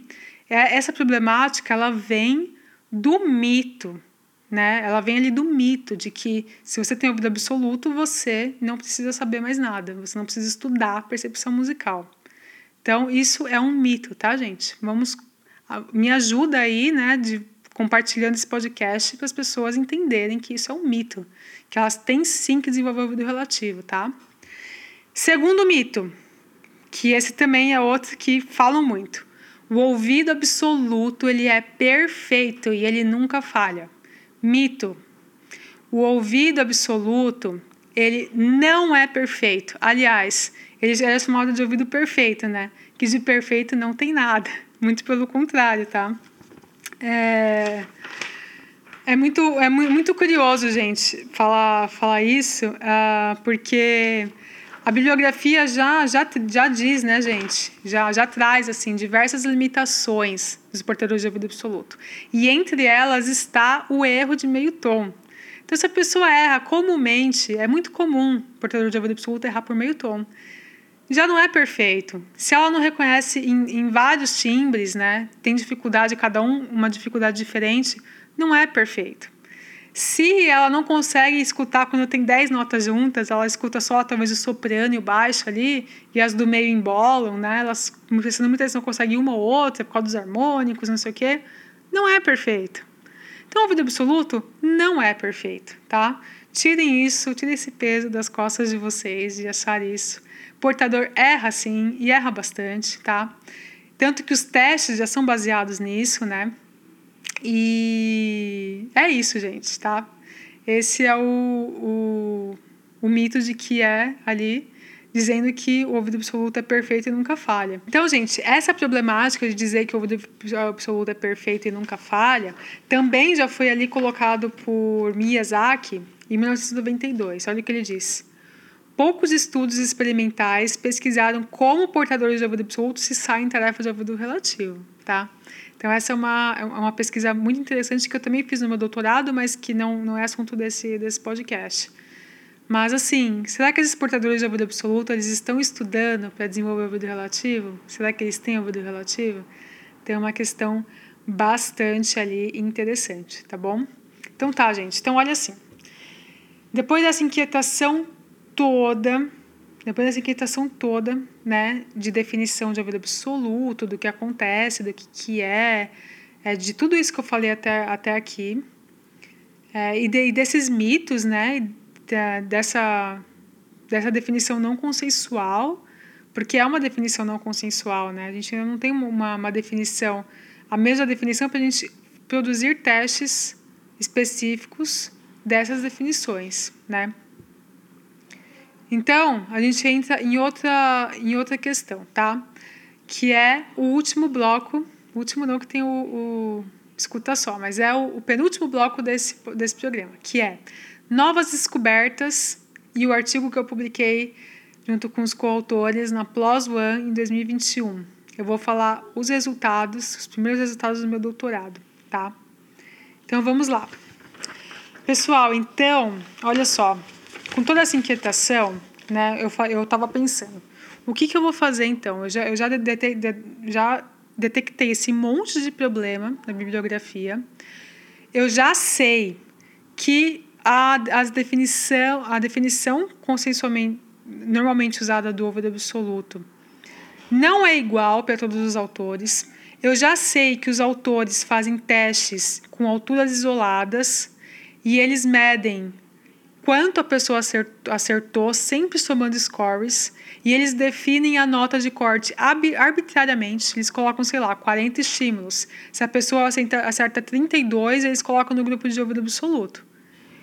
é, essa problemática, ela vem do mito, né? Ela vem ali do mito de que se você tem ouvido absoluto, você não precisa saber mais nada, você não precisa estudar percepção musical. Então isso é um mito, tá, gente? Vamos, me ajuda aí, né, de compartilhando esse podcast para as pessoas entenderem que isso é um mito, que elas têm sim que desenvolver o ouvido relativo, tá? Segundo mito, que esse também é outro que falam muito. O ouvido absoluto, ele é perfeito e ele nunca falha. Mito. O ouvido absoluto, ele não é perfeito. Aliás, ele já é chamado de ouvido perfeito, né? Que de perfeito não tem nada. Muito pelo contrário, tá? É, é, muito, é muito curioso, gente, falar, falar isso, uh, porque a bibliografia já, já, já diz, né, gente? Já, já traz, assim, diversas limitações dos portadores de ouvido absoluto. E entre elas está o erro de meio tom. Então, se a pessoa erra comumente, é muito comum o portador de ouvido absoluto errar por meio tom já não é perfeito. Se ela não reconhece em, em vários timbres, né, tem dificuldade, cada um uma dificuldade diferente, não é perfeito. Se ela não consegue escutar quando tem 10 notas juntas, ela escuta só talvez o soprano e o baixo ali, e as do meio embolam, né? Elas muitas vezes não conseguem uma ou outra por causa dos harmônicos, não sei o quê. Não é perfeito. Então, o ouvido absoluto não é perfeito, tá? Tirem isso, tirem esse peso das costas de vocês de achar isso portador erra sim, e erra bastante, tá? Tanto que os testes já são baseados nisso, né? E é isso, gente, tá? Esse é o, o, o mito de que é ali dizendo que o ouvido absoluto é perfeito e nunca falha. Então, gente, essa problemática de dizer que o ouvido absoluto é perfeito e nunca falha também já foi ali colocado por Miyazaki em 1992. Olha o que ele disse. Poucos estudos experimentais pesquisaram como portadores de ouvido absoluto se saem em tarefas de ouvido relativo, tá? Então, essa é uma, é uma pesquisa muito interessante que eu também fiz no meu doutorado, mas que não, não é assunto desse, desse podcast. Mas, assim, será que esses portadores de ouvido absoluto eles estão estudando para desenvolver o ouvido relativo? Será que eles têm ouvido relativo? Tem uma questão bastante ali interessante, tá bom? Então, tá, gente. Então, olha assim. Depois dessa inquietação toda, depois dessa inquietação toda, né, de definição de ouvido absoluto, do que acontece, do que, que é, é de tudo isso que eu falei até, até aqui, é, e, de, e desses mitos, né, de, dessa, dessa definição não consensual, porque é uma definição não consensual, né, a gente ainda não tem uma, uma definição, a mesma definição para a gente produzir testes específicos dessas definições, né. Então, a gente entra em outra, em outra questão, tá? Que é o último bloco, o último não que tem o, o escuta só, mas é o, o, penúltimo bloco desse, desse programa, que é novas descobertas e o artigo que eu publiquei junto com os coautores na PLOS ONE em 2021. Eu vou falar os resultados, os primeiros resultados do meu doutorado, tá? Então vamos lá. Pessoal, então, olha só, com toda essa inquietação, né, eu eu estava pensando, o que, que eu vou fazer então? Eu já, eu já, detectei, já detectei esse monte de problema na bibliografia. Eu já sei que a, a, definição, a definição consensualmente normalmente usada do ouvido absoluto não é igual para todos os autores. Eu já sei que os autores fazem testes com alturas isoladas e eles medem quanto a pessoa acertou, sempre somando scores, e eles definem a nota de corte arbitrariamente. Eles colocam, sei lá, 40 estímulos. Se a pessoa acerta, acerta 32, eles colocam no grupo de ouvido absoluto.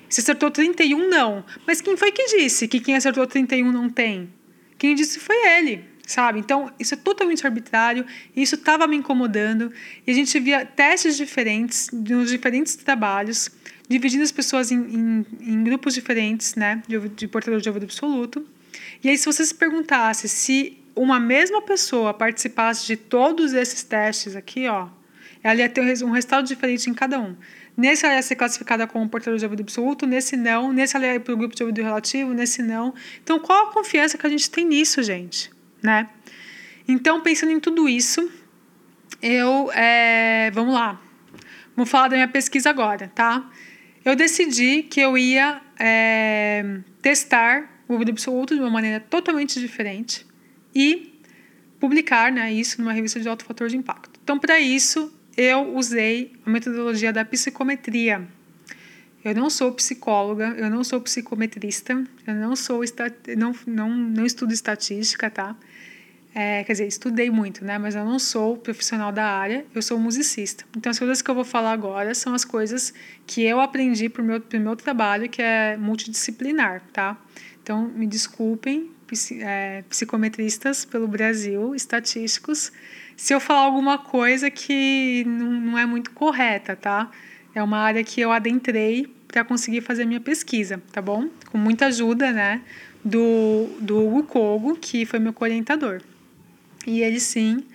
Se acertou 31, não. Mas quem foi que disse que quem acertou 31 não tem? Quem disse foi ele, sabe? Então, isso é totalmente arbitrário, isso estava me incomodando, e a gente via testes diferentes nos diferentes trabalhos dividindo as pessoas em, em, em grupos diferentes, né, de, de portador de ouvido absoluto. E aí, se você se perguntasse se uma mesma pessoa participasse de todos esses testes aqui, ó, ela ia ter um resultado diferente em cada um. Nesse ela ia ser classificada como portador de ouvido absoluto, nesse não, nesse ela ia para o grupo de ouvido relativo, nesse não. Então, qual a confiança que a gente tem nisso, gente? Né? Então, pensando em tudo isso, eu. É, vamos lá. Vamos falar da minha pesquisa agora, tá? Eu decidi que eu ia é, testar o ouvido absoluto de uma maneira totalmente diferente e publicar né, isso numa revista de alto fator de impacto. Então, para isso, eu usei a metodologia da psicometria. Eu não sou psicóloga, eu não sou psicometrista, eu não sou não, não, não estudo estatística, tá? É, quer dizer, estudei muito, né? Mas eu não sou profissional da área, eu sou musicista. Então, as coisas que eu vou falar agora são as coisas que eu aprendi para o meu, meu trabalho, que é multidisciplinar, tá? Então, me desculpem, é, psicometristas pelo Brasil, estatísticos, se eu falar alguma coisa que não, não é muito correta, tá? É uma área que eu adentrei para conseguir fazer minha pesquisa, tá bom? Com muita ajuda, né? Do, do Hugo Kogo, que foi meu orientador. E ele sim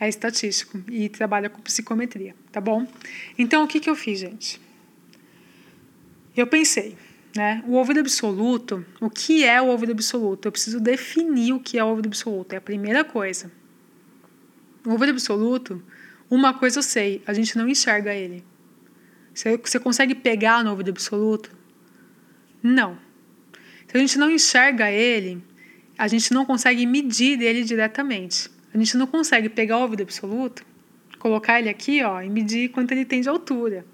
é estatístico e trabalha com psicometria, tá bom? Então o que, que eu fiz, gente? Eu pensei, né? O ouvido absoluto, o que é o ouvido absoluto? Eu preciso definir o que é o ouvido absoluto, é a primeira coisa. O ouvido absoluto, uma coisa eu sei, a gente não enxerga ele. Você, você consegue pegar no ouvido absoluto? Não. Se a gente não enxerga ele, a gente não consegue medir ele diretamente. A gente não consegue pegar o ouvido absoluto, colocar ele aqui ó, e medir quanto ele tem de altura.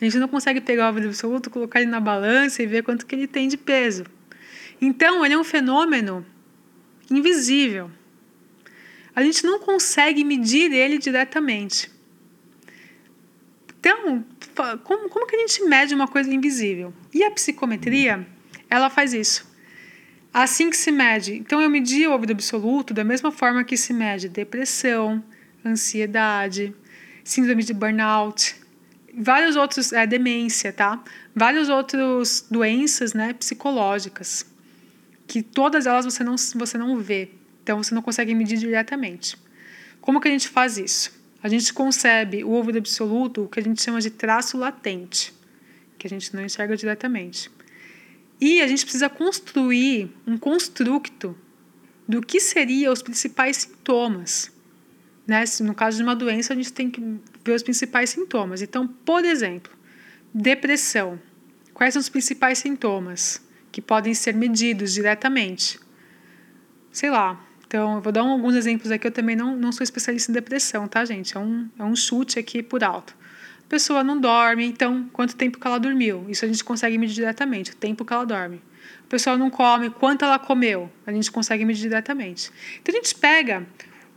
A gente não consegue pegar o ouvido absoluto, colocar ele na balança e ver quanto que ele tem de peso. Então, ele é um fenômeno invisível. A gente não consegue medir ele diretamente. Então, como, como que a gente mede uma coisa invisível? E a psicometria, ela faz isso. Assim que se mede. Então, eu medi o ouvido absoluto da mesma forma que se mede depressão, ansiedade, síndrome de burnout. vários outros, é, demência, tá? Várias outras doenças, né, psicológicas, que todas elas você não, você não vê, então você não consegue medir diretamente. Como que a gente faz isso? A gente concebe o ouvido absoluto, o que a gente chama de traço latente, que a gente não enxerga diretamente. E a gente precisa construir um construto do que seriam os principais sintomas. Né? No caso de uma doença, a gente tem que ver os principais sintomas. Então, por exemplo, depressão. Quais são os principais sintomas que podem ser medidos diretamente? Sei lá. Então, eu vou dar alguns exemplos aqui. Eu também não, não sou especialista em depressão, tá, gente? É um, é um chute aqui por alto. Pessoa não dorme, então, quanto tempo que ela dormiu? Isso a gente consegue medir diretamente, o tempo que ela dorme. A pessoa não come, quanto ela comeu? A gente consegue medir diretamente. Então, a gente pega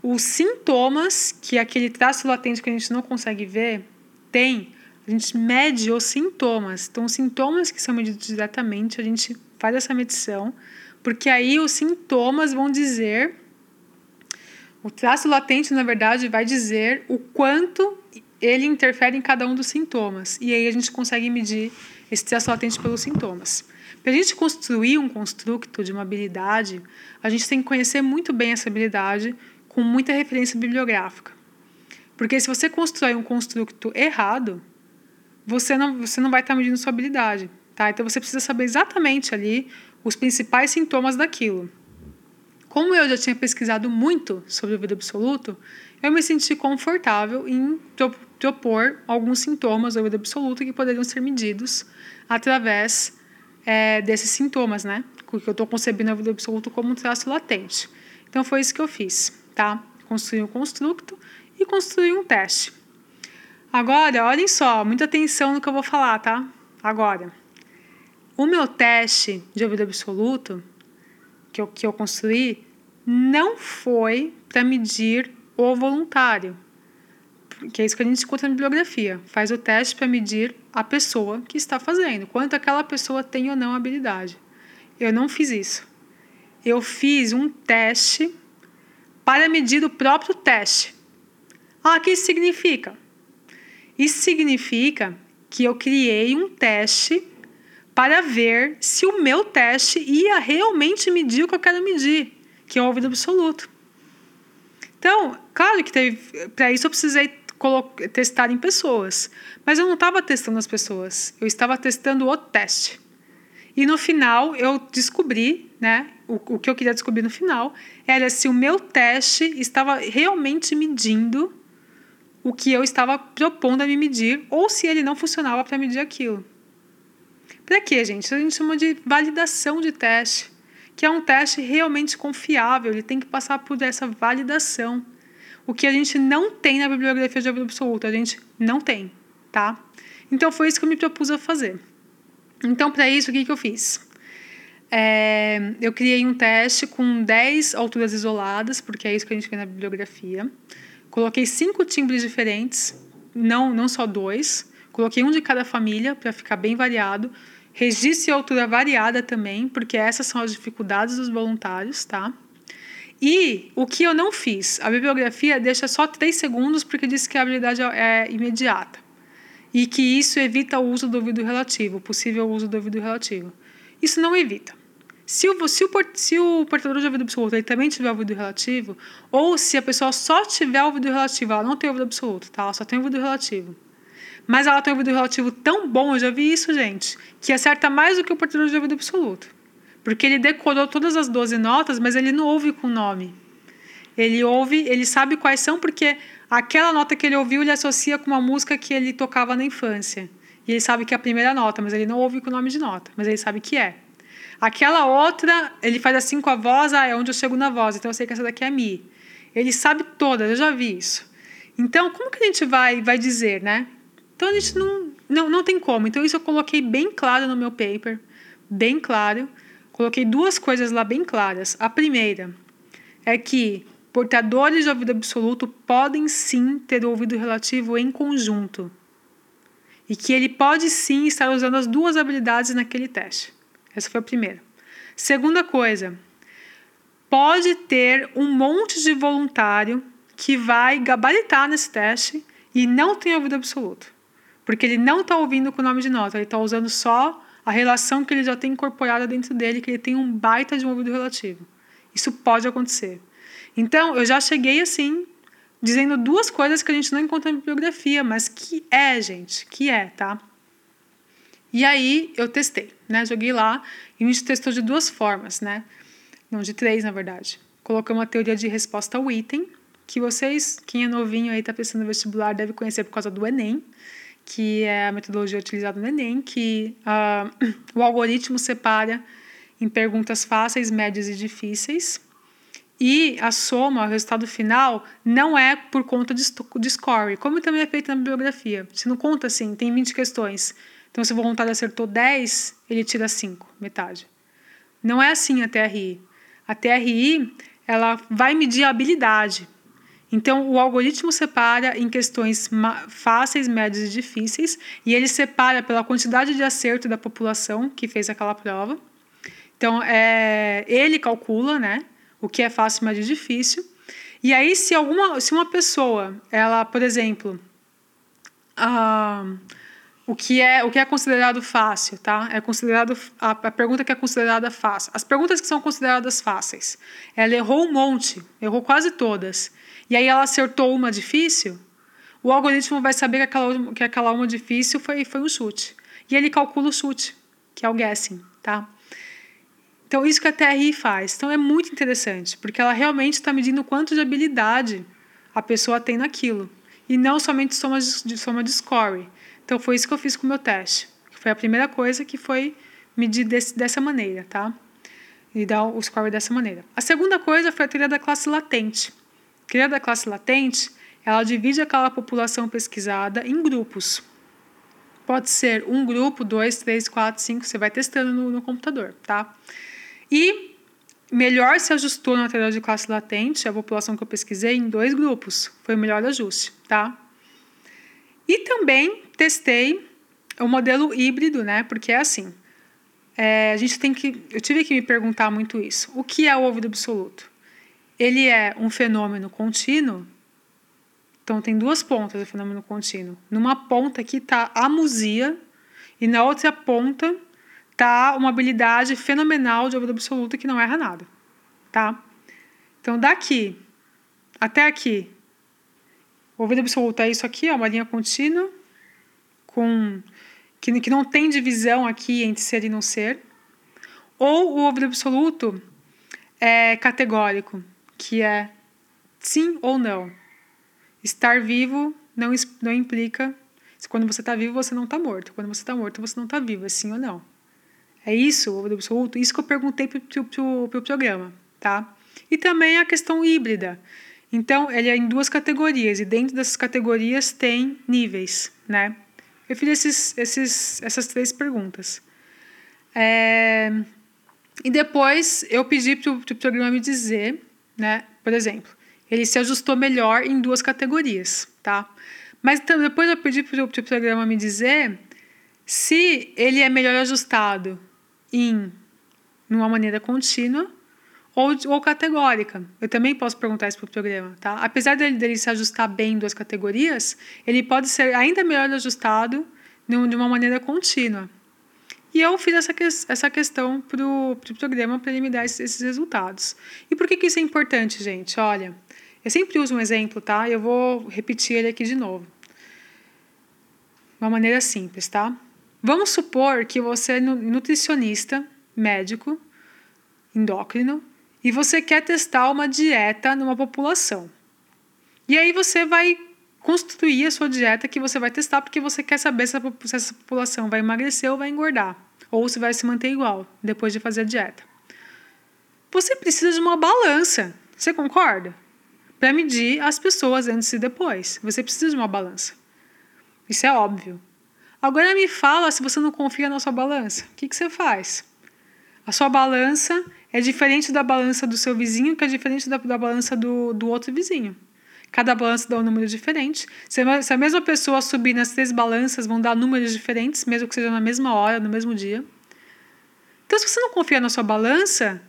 os sintomas que aquele traço latente que a gente não consegue ver tem, a gente mede os sintomas. Então, os sintomas que são medidos diretamente, a gente faz essa medição, porque aí os sintomas vão dizer. O traço latente, na verdade, vai dizer o quanto ele interfere em cada um dos sintomas. E aí a gente consegue medir esse traço latente pelos sintomas. Para a gente construir um construto de uma habilidade, a gente tem que conhecer muito bem essa habilidade com muita referência bibliográfica. Porque se você constrói um construto errado, você não, você não vai estar medindo sua habilidade. Tá? Então você precisa saber exatamente ali os principais sintomas daquilo. Como eu já tinha pesquisado muito sobre o ouvido absoluto, eu me senti confortável em propor alguns sintomas do ouvido absoluto que poderiam ser medidos através é, desses sintomas, né? Porque eu estou concebendo o ouvido absoluto como um traço latente. Então foi isso que eu fiz tá? Construir um construto e construir um teste. Agora, olhem só, muita atenção no que eu vou falar, tá? Agora, o meu teste de ouvido absoluto que eu, que eu construí não foi para medir o voluntário, que é isso que a gente escuta na bibliografia. Faz o teste para medir a pessoa que está fazendo, quanto aquela pessoa tem ou não habilidade. Eu não fiz isso. Eu fiz um teste para medir o próprio teste. Ah, o que isso significa? Isso significa que eu criei um teste para ver se o meu teste ia realmente medir o que eu quero medir, que é o ouvido absoluto. Então, claro que para isso eu precisei testar em pessoas, mas eu não estava testando as pessoas, eu estava testando o teste. E no final eu descobri, né, o, o que eu queria descobrir no final era se o meu teste estava realmente medindo o que eu estava propondo a me medir ou se ele não funcionava para medir aquilo. Para quê, gente? A gente chama de validação de teste, que é um teste realmente confiável, ele tem que passar por essa validação. O que a gente não tem na bibliografia de ouvido absoluto, a gente não tem, tá? Então foi isso que eu me propus a fazer. Então, para isso, o que, que eu fiz? É, eu criei um teste com 10 alturas isoladas, porque é isso que a gente vê na bibliografia. Coloquei cinco timbres diferentes, não, não só dois. Coloquei um de cada família para ficar bem variado. Registro e altura variada também, porque essas são as dificuldades dos voluntários, tá? E o que eu não fiz? A bibliografia deixa só 3 segundos porque diz que a habilidade é imediata. E que isso evita o uso do ouvido relativo, o possível uso do ouvido relativo. Isso não evita. Se o, se, o, se o portador de ouvido absoluto ele também tiver ouvido relativo, ou se a pessoa só tiver ouvido relativo, ela não tem ouvido absoluto, tá? ela só tem ouvido relativo. Mas ela tem ouvido relativo tão bom, eu já vi isso, gente, que acerta mais do que o portador de ouvido absoluto. Porque ele decorou todas as 12 notas, mas ele não ouve com nome. Ele ouve, ele sabe quais são, porque aquela nota que ele ouviu ele associa com uma música que ele tocava na infância. E ele sabe que é a primeira nota, mas ele não ouve com o nome de nota, mas ele sabe que é. Aquela outra, ele faz assim com a voz, ah, é onde eu chego na voz, então eu sei que essa daqui é Mi. Ele sabe todas, eu já vi isso. Então, como que a gente vai, vai dizer, né? Então, a gente não, não, não tem como. Então, isso eu coloquei bem claro no meu paper, bem claro. Coloquei duas coisas lá bem claras. A primeira é que portadores de ouvido absoluto podem sim ter o ouvido relativo em conjunto. E que ele pode sim estar usando as duas habilidades naquele teste. Essa foi a primeira. Segunda coisa, pode ter um monte de voluntário que vai gabaritar nesse teste e não tem ouvido absoluto. Porque ele não está ouvindo com o nome de nota, ele está usando só a relação que ele já tem incorporada dentro dele, que ele tem um baita de um ouvido relativo. Isso pode acontecer. Então, eu já cheguei assim, dizendo duas coisas que a gente não encontra na bibliografia, mas que é, gente, que é, tá? E aí eu testei, né? Joguei lá e a gente testou de duas formas, né? Não, de três, na verdade. Coloquei uma teoria de resposta ao item, que vocês, quem é novinho aí está pensando no vestibular, deve conhecer por causa do Enem, que é a metodologia utilizada no Enem, que uh, o algoritmo separa em perguntas fáceis, médias e difíceis. E a soma, o resultado final, não é por conta de, score, como também é feito na bibliografia. Se não conta assim, tem 20 questões. Então, se o voluntário acertou 10, ele tira 5, metade. Não é assim a TRI. A TRI ela vai medir a habilidade. Então, o algoritmo separa em questões fáceis, médias e difíceis, e ele separa pela quantidade de acerto da população que fez aquela prova. Então, é, ele calcula né, o que é fácil, médio e difícil. E aí, se, alguma, se uma pessoa, ela, por exemplo, ah, o que é o que é considerado fácil, tá? É considerado a, a, pergunta que é considerada fácil. As perguntas que são consideradas fáceis. Ela errou um monte, errou quase todas. E aí ela acertou uma difícil. O algoritmo vai saber que aquela, que aquela uma difícil foi, foi um chute. E ele calcula o chute, que é o guessing, tá? Então, isso que a TRI faz. Então, é muito interessante, porque ela realmente está medindo quanto de habilidade a pessoa tem naquilo. E não somente soma de, soma de score. Então foi isso que eu fiz com o meu teste. Foi a primeira coisa que foi medir desse, dessa maneira, tá? E dar o score dessa maneira. A segunda coisa foi a teoria da classe latente. A teoria da classe latente, ela divide aquela população pesquisada em grupos. Pode ser um grupo, dois, três, quatro, cinco, você vai testando no, no computador, tá? E melhor se ajustou na teoria de classe latente, a população que eu pesquisei, em dois grupos. Foi o melhor ajuste, tá? E também testei o modelo híbrido, né? Porque é assim. É, a gente tem que. Eu tive que me perguntar muito isso. O que é o ouvido absoluto? Ele é um fenômeno contínuo. Então tem duas pontas do fenômeno contínuo. Numa ponta aqui está a musia e na outra ponta está uma habilidade fenomenal de ouvido absoluto que não erra nada, tá? Então daqui até aqui o ouvido absoluto é isso aqui, ó, uma linha contínua, com, que, que não tem divisão aqui entre ser e não ser. Ou o ouvido absoluto é categórico, que é sim ou não. Estar vivo não, não implica. Quando você está vivo, você não está morto. Quando você está morto, você não está vivo. É sim ou não. É isso, o absoluto? Isso que eu perguntei para o pro, pro programa. Tá? E também a questão híbrida. Então, ele é em duas categorias, e dentro dessas categorias tem níveis, né? Eu fiz esses, esses, essas três perguntas. É, e depois eu pedi para o programa me dizer, né? Por exemplo, ele se ajustou melhor em duas categorias, tá? Mas então, depois eu pedi para o programa me dizer se ele é melhor ajustado em uma maneira contínua ou, ou categórica. Eu também posso perguntar isso para o programa. Tá? Apesar dele, dele se ajustar bem em duas categorias, ele pode ser ainda melhor ajustado de uma maneira contínua. E eu fiz essa, que, essa questão para o pro programa para ele me dar esses, esses resultados. E por que, que isso é importante, gente? Olha, eu sempre uso um exemplo, tá? Eu vou repetir ele aqui de novo. Uma maneira simples, tá? Vamos supor que você é nutricionista, médico, endócrino, e você quer testar uma dieta numa população. E aí você vai construir a sua dieta que você vai testar porque você quer saber se, essa população vai emagrecer ou vai engordar, ou se vai se manter igual depois de fazer a dieta. Você precisa de uma balança, você concorda? Para medir as pessoas antes e depois. Você precisa de uma balança. Isso é óbvio. Agora me fala se você não confia na sua balança. O que, que você faz? A sua balança é diferente da balança do seu vizinho, que é diferente da, da balança do, do outro vizinho. Cada balança dá um número diferente. Se a mesma pessoa subir nas três balanças, vão dar números diferentes, mesmo que seja na mesma hora, no mesmo dia. Então, se você não confia na sua balança,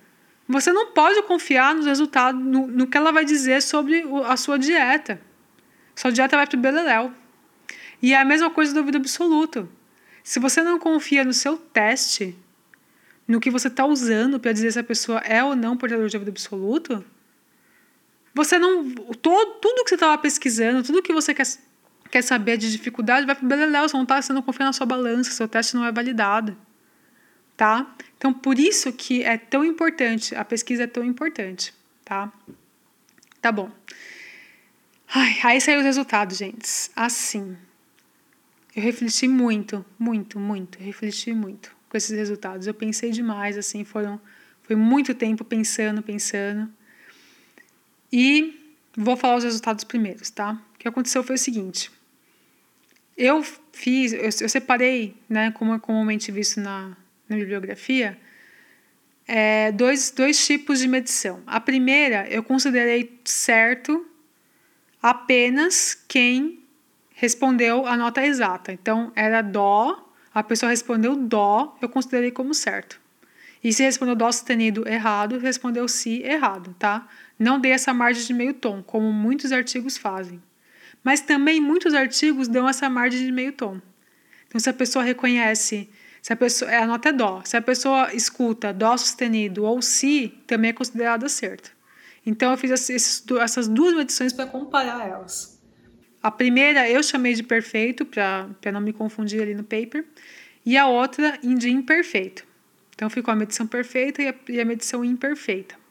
você não pode confiar nos resultados, no, no que ela vai dizer sobre a sua dieta. Sua dieta vai para o beleléu. E é a mesma coisa do ouvido absoluto. Se você não confia no seu teste, no que você está usando para dizer se a pessoa é ou não portador de ouvido absoluto, você não. Todo, tudo que você estava pesquisando, tudo que você quer, quer saber de dificuldade, vai para o beleléu. Você não está sendo confiando na sua balança, seu teste não é validado. Tá? Então, por isso que é tão importante, a pesquisa é tão importante. Tá? Tá bom. Ai, aí saiu os resultados, gente. Assim. Eu refleti muito, muito, muito. refleti muito com esses resultados. Eu pensei demais, assim, foram. Foi muito tempo pensando, pensando. E vou falar os resultados primeiros, tá? O que aconteceu foi o seguinte. Eu fiz, eu, eu separei, né, como é comumente visto na, na bibliografia, é, dois, dois tipos de medição. A primeira, eu considerei certo apenas quem respondeu a nota exata. Então, era Dó, a pessoa respondeu Dó, eu considerei como certo. E se respondeu Dó sustenido errado, respondeu Si errado, tá? Não dei essa margem de meio tom, como muitos artigos fazem. Mas também muitos artigos dão essa margem de meio tom. Então, se a pessoa reconhece, se a pessoa, a nota é dó, se a pessoa escuta dó sustenido ou si, também é considerado acerto. Então, eu fiz essas duas medições para comparar elas. A primeira eu chamei de perfeito, para não me confundir ali no paper, e a outra de imperfeito. Então, ficou a medição perfeita e a, e a medição imperfeita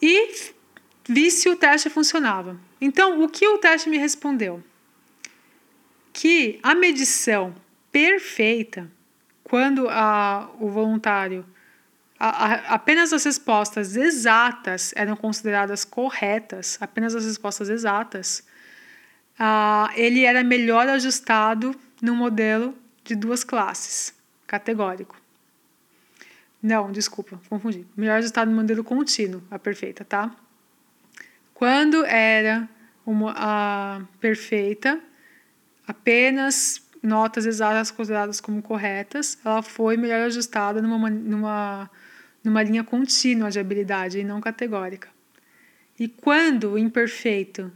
e vi se o teste funcionava. Então, o que o teste me respondeu? Que a medição perfeita, quando a, o voluntário, a, a, apenas as respostas exatas eram consideradas corretas, apenas as respostas exatas, ele era melhor ajustado no modelo de duas classes, categórico. Não, desculpa, confundi. Melhor resultado no modelo contínuo, a perfeita, tá? Quando era uma, a perfeita, apenas notas exatas consideradas como corretas, ela foi melhor ajustada numa, numa, numa linha contínua de habilidade e não categórica. E quando o imperfeito,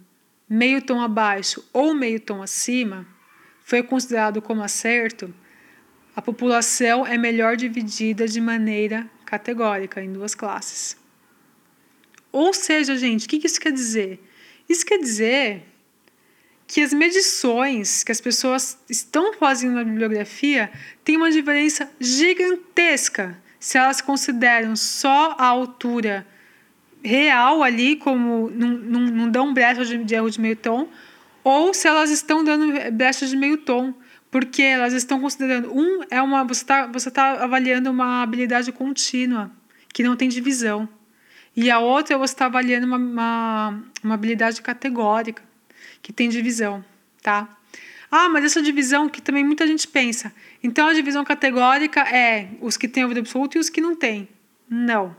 meio tom abaixo ou meio tom acima, foi considerado como acerto, a população é melhor dividida de maneira categórica em duas classes. Ou seja, gente, o que isso quer dizer? Isso quer dizer que as medições que as pessoas estão fazendo na bibliografia têm uma diferença gigantesca se elas consideram só a altura real ali, como não, dão brecha de, de erro de meio tom, ou se elas estão dando brecha de meio tom porque elas estão considerando um é uma você está você tá avaliando uma habilidade contínua que não tem divisão. E a outra você está avaliando uma, uma, uma habilidade categórica que tem divisão tá? Ah mas essa divisão que também muita gente pensa. Então a divisão categórica é os que têm ouvido absoluto e os que não têm. Não.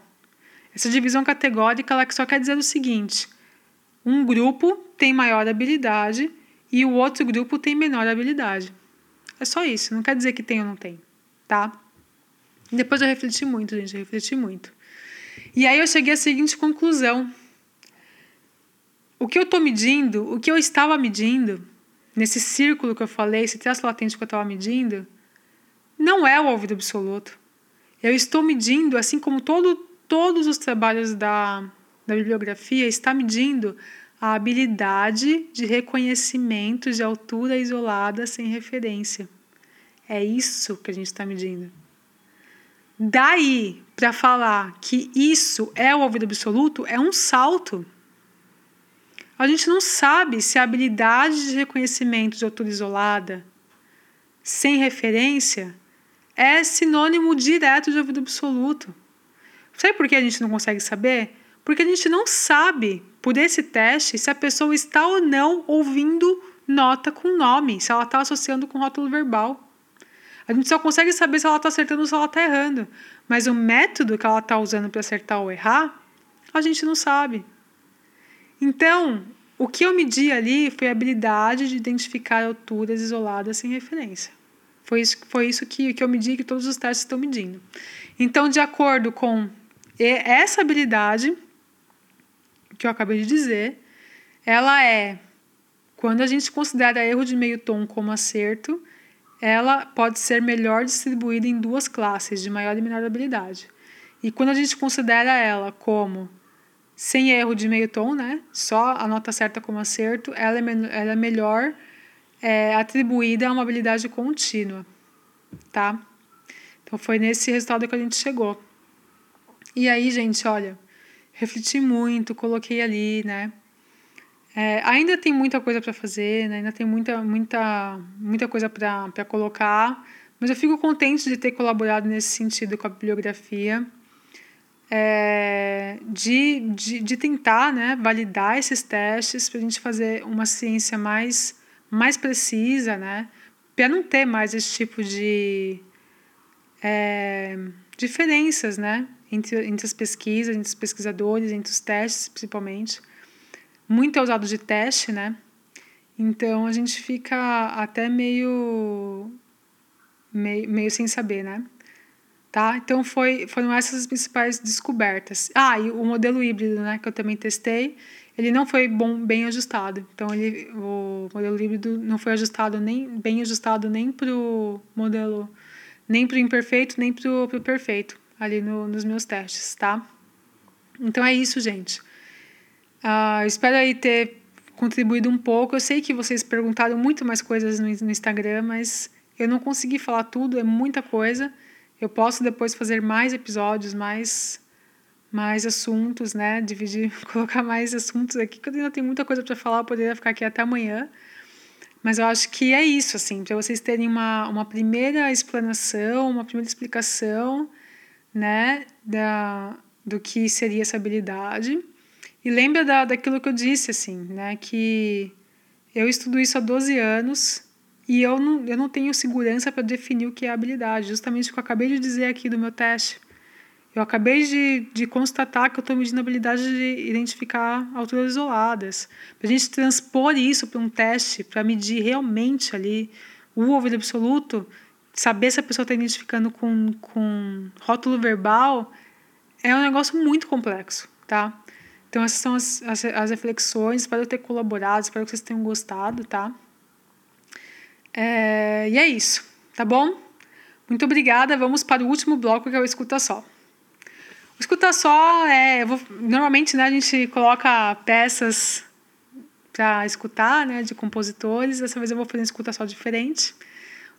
Essa divisão categórica ela só quer dizer o seguinte. Um grupo tem maior habilidade e o outro grupo tem menor habilidade é só isso, não quer dizer que tem ou não tem, tá? Depois eu refleti muito, gente, eu refleti muito. E aí eu cheguei à seguinte conclusão. O que eu estou medindo, o que eu estava medindo, nesse círculo que eu falei, esse traço latente que eu estava medindo, não é o ouvido absoluto. Eu estou medindo, assim como todo, todos os trabalhos da, da bibliografia, está medindo a habilidade de reconhecimento de altura isolada sem referência. É isso que a gente está medindo. Daí para falar que isso é o ouvido absoluto é um salto. A gente não sabe se a habilidade de reconhecimento de altura isolada sem referência é sinônimo direto de ouvido absoluto. Sabe por que a gente não consegue saber? Porque a gente não sabe por esse teste se a pessoa está ou não ouvindo nota com nome, se ela está associando com rótulo verbal. A gente só consegue saber se ela está acertando ou se ela está errando. Mas o método que ela está usando para acertar ou errar, a gente não sabe. Então, o que eu medi ali foi a habilidade de identificar alturas isoladas sem referência. Foi isso, foi isso que, que eu medi que todos os testes estão medindo. Então, de acordo com essa habilidade, que eu acabei de dizer, ela é Quando a gente considera erro de meio tom como acerto, ela pode ser melhor distribuída em duas classes, de maior e menor habilidade. E quando a gente considera ela como sem erro de meio tom, né? Só a nota certa como acerto, ela é, ela é melhor é, atribuída a uma habilidade contínua, tá? Então foi nesse resultado que a gente chegou. E aí, gente, olha, refleti muito, coloquei ali, né? É, ainda tem muita coisa para fazer, né? ainda tem muita, muita, muita coisa para colocar, mas eu fico contente de ter colaborado nesse sentido com a bibliografia é, de, de, de tentar né, validar esses testes para a gente fazer uma ciência mais, mais precisa, né, para não ter mais esse tipo de é, diferenças né, entre, entre as pesquisas, entre os pesquisadores, entre os testes, principalmente. Muito é usado de teste, né? Então a gente fica até meio, meio, meio sem saber, né? Tá? Então foi, foram essas as principais descobertas. Ah, e o modelo híbrido, né, que eu também testei, ele não foi bom, bem ajustado. Então ele, o modelo híbrido não foi ajustado nem bem ajustado nem para o modelo, nem para o imperfeito, nem para o perfeito ali no, nos meus testes, tá? Então é isso, gente. Uh, espero aí ter contribuído um pouco. Eu sei que vocês perguntaram muito mais coisas no, no Instagram, mas eu não consegui falar tudo, é muita coisa. Eu posso depois fazer mais episódios, mais mais assuntos, né? Dividir, colocar mais assuntos aqui, porque eu ainda tenho muita coisa para falar, eu poderia ficar aqui até amanhã. Mas eu acho que é isso, assim, para vocês terem uma, uma primeira explanação, uma primeira explicação, né, da, do que seria essa habilidade. E lembra da, daquilo que eu disse, assim, né, que eu estudo isso há 12 anos, e eu não, eu não tenho segurança para definir o que é habilidade, justamente o que eu acabei de dizer aqui do meu teste. Eu acabei de, de constatar que eu estou medindo a habilidade de identificar alturas isoladas. Para a gente transpor isso para um teste, para medir realmente ali o ouvido absoluto, saber se a pessoa está identificando com, com rótulo verbal, é um negócio muito complexo, tá? Então, essas são as, as, as reflexões. Espero ter colaborado, espero que vocês tenham gostado, tá? É, e é isso, tá bom? Muito obrigada. Vamos para o último bloco, que é o escuta só. O escuta só é. Vou, normalmente né, a gente coloca peças para escutar, né, de compositores. Dessa vez eu vou fazer um escuta só diferente.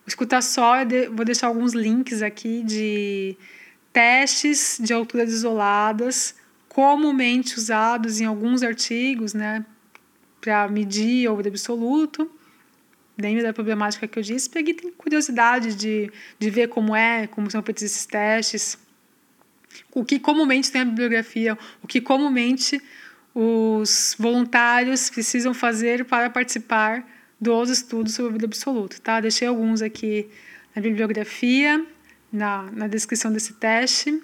O escuta só, vou deixar alguns links aqui de testes de alturas isoladas, comumente usados em alguns artigos, né, para medir o absoluto. Dentro da problemática que eu disse, peguei tem curiosidade de, de ver como é, como são feitos esses testes, o que comumente tem a bibliografia, o que comumente os voluntários precisam fazer para participar dos estudos sobre a vida absoluta, tá? Deixei alguns aqui na bibliografia, na, na descrição desse teste,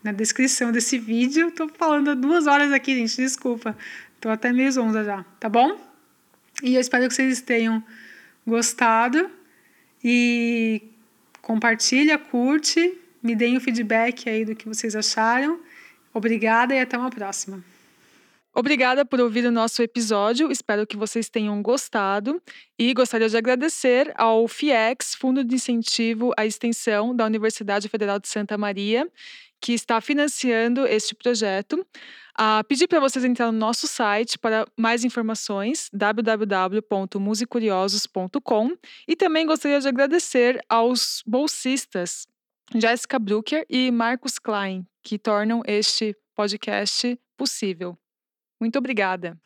na descrição desse vídeo. Estou falando há duas horas aqui, gente, desculpa. Estou até meio zonza já, tá bom? E eu espero que vocês tenham gostado e compartilha, curte, me deem o feedback aí do que vocês acharam. Obrigada e até uma próxima. Obrigada por ouvir o nosso episódio. Espero que vocês tenham gostado e gostaria de agradecer ao FIEX, Fundo de Incentivo à Extensão da Universidade Federal de Santa Maria, que está financiando este projeto. Uh, pedir para vocês entrar no nosso site para mais informações, www.musicuriosos.com. E também gostaria de agradecer aos bolsistas Jéssica Brucker e Marcos Klein, que tornam este podcast possível. Muito obrigada.